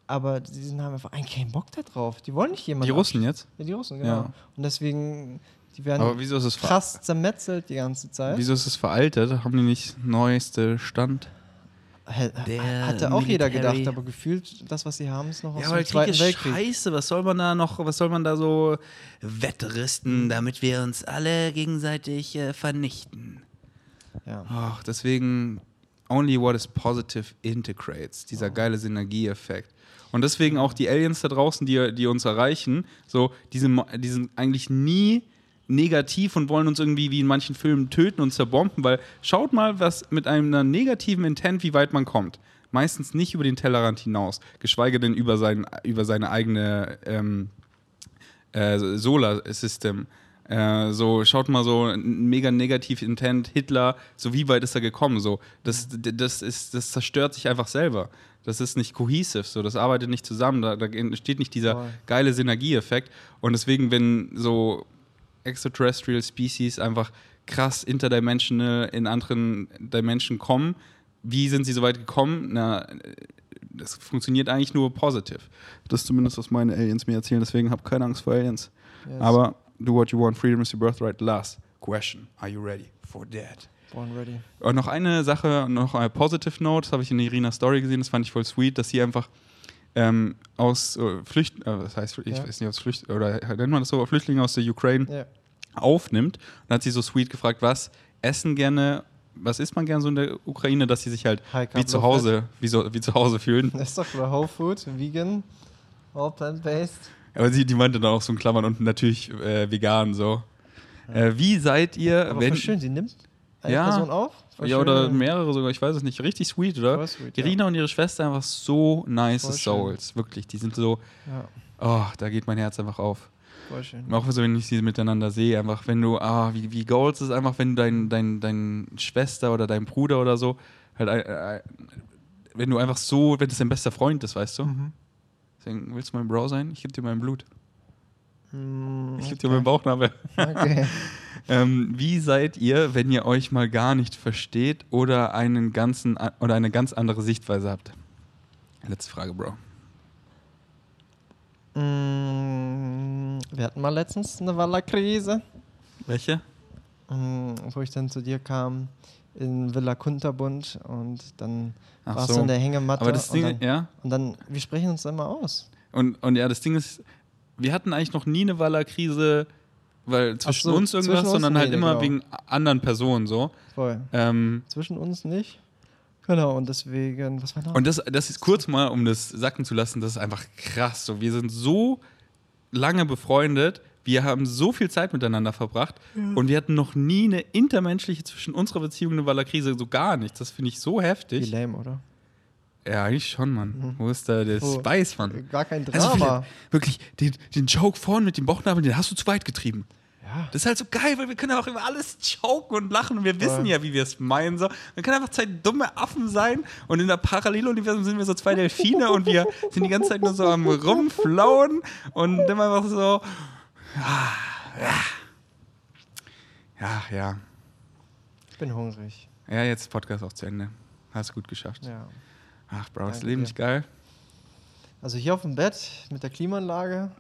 Aber sie sind- haben einfach eigentlich keinen Bock darauf. Die wollen nicht jemanden. Die Russen jetzt? Ja, die Russen, genau. Ja. Und deswegen, die werden Aber wieso ist es krass zermetzelt die ganze Zeit. Wieso ist es veraltet? Haben die nicht neueste Stand? Der Hatte auch jeder Military- gedacht, aber gefühlt, das, was sie haben, ist noch aus Ja, dem der Zweiten Krieg ist Weltkrieg. scheiße. Was soll man da noch, was soll man da so wettrüsten, damit wir uns alle gegenseitig äh, vernichten? Ja. Ach, deswegen only what is positive integrates. Dieser geile Synergieeffekt. Und deswegen auch die Aliens da draußen, die, die uns erreichen, so, die sind, die sind eigentlich nie negativ und wollen uns irgendwie wie in manchen Filmen töten und zerbomben, weil schaut mal, was mit einem negativen Intent, wie weit man kommt. Meistens nicht über den Tellerrand hinaus, geschweige denn über, sein, über seine eigene ähm, äh, Solar-System. Äh, so, schaut mal so, ein mega negativ Intent, Hitler, so wie weit ist er gekommen? So, das, das, ist, das zerstört sich einfach selber. Das ist nicht cohesive, so, das arbeitet nicht zusammen, da, da entsteht nicht dieser geile Synergieeffekt. Und deswegen, wenn so extraterrestrial Species einfach krass interdimensional in anderen Dimensionen kommen, wie sind sie so weit gekommen? Na, das funktioniert eigentlich nur positiv. Das ist zumindest, was meine Aliens mir erzählen, deswegen habe keine Angst vor Aliens. Yes. Aber do what you want, freedom is your birthright. Last question, are you ready for that? Born ready. Und noch eine Sache, noch eine Positive Note, das habe ich in Irina Story gesehen, das fand ich voll sweet, dass sie einfach ähm, aus äh, Flücht, äh, das heißt, ich ja. weiß nicht, aus Flücht oder nennt man das so, Flüchtlinge aus der Ukraine ja. aufnimmt. Und dann hat sie so sweet gefragt, was essen gerne was isst man gerne so in der Ukraine, dass sie sich halt wie zu Hause, wie, so, wie zu Hause fühlen? Das ist doch Whole Food, Vegan, all plant-based. Aber sie, die meinte dann auch so in Klammern und natürlich äh, vegan so. Ja. Äh, wie seid ihr, Aber wenn. schön, sie nimmt eine ja, Person auf? Voll ja, oder mehrere sogar, ich weiß es nicht. Richtig sweet, oder? Sweet, Irina ja. und ihre Schwester einfach so nice Souls, wirklich. Die sind so. Ja. Oh, da geht mein Herz einfach auf. Voll schön. Auch so, wenn ich sie miteinander sehe, einfach, wenn du, ah, wie, wie Goals ist einfach, wenn dein, dein, dein Schwester oder dein Bruder oder so, halt, äh, äh, wenn du einfach so, wenn das dein bester Freund ist, weißt du? Mhm. Deswegen, willst du mein Bro sein? Ich gebe dir mein Blut. Mm, ich gebe dir meinen Bauchnabel. Okay. (laughs) ähm, wie seid ihr, wenn ihr euch mal gar nicht versteht oder einen ganzen oder eine ganz andere Sichtweise habt? Letzte Frage, Bro. Mm, wir hatten mal letztens eine Walla-Krise. Welche? Mm, wo ich dann zu dir kam in Villa Kunterbund und dann Ach warst so. du in der Hängematte. Aber das Ding, und dann, ja. Und dann, wir sprechen uns immer aus. Und, und ja, das Ding ist, wir hatten eigentlich noch nie eine Walla-Krise, weil zwischen so, uns irgendwas, zwischen uns sondern halt immer genau. wegen anderen Personen so. Voll. Ähm, zwischen uns nicht. Genau, und deswegen, was war da? Und das, das ist kurz mal, um das sacken zu lassen, das ist einfach krass. So, wir sind so lange befreundet, wir haben so viel Zeit miteinander verbracht ja. und wir hatten noch nie eine intermenschliche zwischen unserer Beziehung und der Krise, so gar nichts. Das finde ich so heftig. Wie lame, oder? Ja, eigentlich schon, Mann. Mhm. Wo ist da der oh, Spice, Mann? Gar kein Drama. Also, wirklich, den, den Joke vorne mit dem Bauchnabel, den hast du zu weit getrieben. Das ist halt so geil, weil wir können ja auch über alles joken und lachen und wir wissen ja, wie wir es meinen. So. Wir können einfach zwei dumme Affen sein und in der Paralleluniversum sind wir so zwei Delfine und wir sind die ganze Zeit nur so am rumflauen und immer einfach so. Ja, ja. Ja, ja. Ich bin hungrig. Ja, jetzt ist Podcast auch zu Ende. Hast du gut geschafft. Ja. Ach, Bro, ist Leben nicht geil? Also hier auf dem Bett mit der Klimaanlage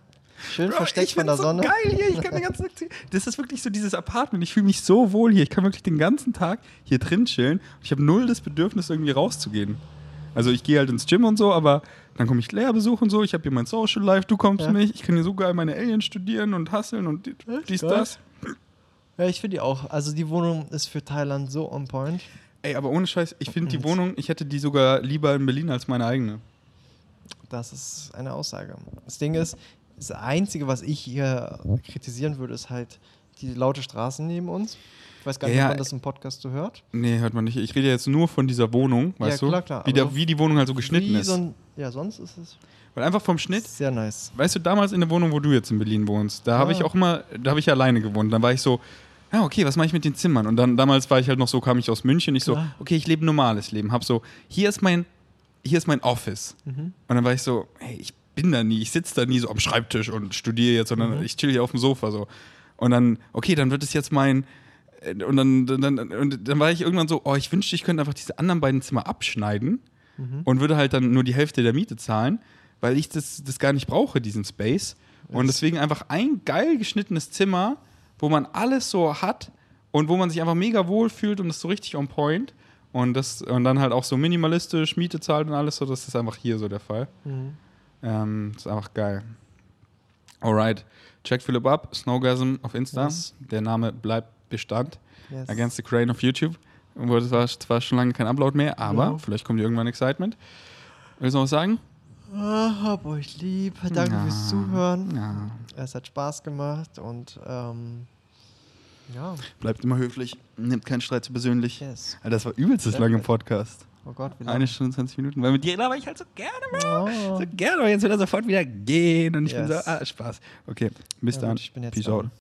Schön Bro, versteckt von der so Sonne. Geil hier, ich kann den ganzen Tag. (laughs) Das ist wirklich so dieses Apartment. Ich fühle mich so wohl hier. Ich kann wirklich den ganzen Tag hier drin chillen. Ich habe null das Bedürfnis, irgendwie rauszugehen. Also ich gehe halt ins Gym und so, aber dann komme ich Lehrbesuch und so. Ich habe hier mein Social Life, du kommst ja. nicht. Ich kann hier so geil meine Aliens studieren und hasseln und dies, das. Ja, ich finde die auch. Also die Wohnung ist für Thailand so on point. Ey, aber ohne Scheiß, ich finde die Wohnung, ich hätte die sogar lieber in Berlin als meine eigene. Das ist eine Aussage. Das Ding ist, das Einzige, was ich hier kritisieren würde, ist halt die laute Straße neben uns. Ich weiß gar nicht, ja, ob man das im Podcast so hört. Nee, hört man nicht. Ich rede jetzt nur von dieser Wohnung, weißt ja, klar, du? Klar, wie, der, wie die Wohnung halt so geschnitten ist. So ein, ja, sonst ist es. Weil einfach vom Schnitt. Sehr nice. Weißt du, damals in der Wohnung, wo du jetzt in Berlin wohnst, da ah. habe ich auch immer, da habe ich alleine gewohnt. Dann war ich so, ja, okay, was mache ich mit den Zimmern? Und dann damals war ich halt noch so, kam ich aus München, ich so, okay, ich lebe ein normales Leben. Hab so, hier ist mein, hier ist mein Office. Mhm. Und dann war ich so, hey, ich bin da nie, ich sitze da nie so am Schreibtisch und studiere jetzt, sondern mhm. ich chill hier auf dem Sofa so. Und dann, okay, dann wird es jetzt mein. Äh, und dann, dann, und dann war ich irgendwann so, oh, ich wünschte, ich könnte einfach diese anderen beiden Zimmer abschneiden mhm. und würde halt dann nur die Hälfte der Miete zahlen, weil ich das, das gar nicht brauche, diesen Space. Und deswegen einfach ein geil geschnittenes Zimmer, wo man alles so hat und wo man sich einfach mega wohl fühlt und das so richtig on point. Und, das, und dann halt auch so minimalistisch Miete zahlt und alles so, das ist einfach hier so der Fall. Mhm. Ähm, ist einfach geil. Alright. Check Philip up, Snowgasm auf Insta. Yes. Der Name bleibt Bestand. Yes. Against the Crane auf YouTube. Obwohl, es war zwar schon lange kein Upload mehr, aber Ja. vielleicht kommt irgendwann Excitement. Willst du noch was sagen? Ah, hab euch lieb. Danke Ja. fürs Zuhören. Ja. Es hat Spaß gemacht und ähm, ja, Bleibt immer höflich, nimmt keinen Streit zu persönlich. yes. Alter, das war übelst das Sehr lange gut. Podcast. Oh Gott, wie Eine lange? Stunde 20 Minuten. Weil mit dir laber ich halt so gerne, Bro. Oh. So gerne, aber jetzt will er sofort wieder gehen und ich bin Yes. so, ah, Spaß. Okay, bis Ja dann. gut, ich bin jetzt Peace out.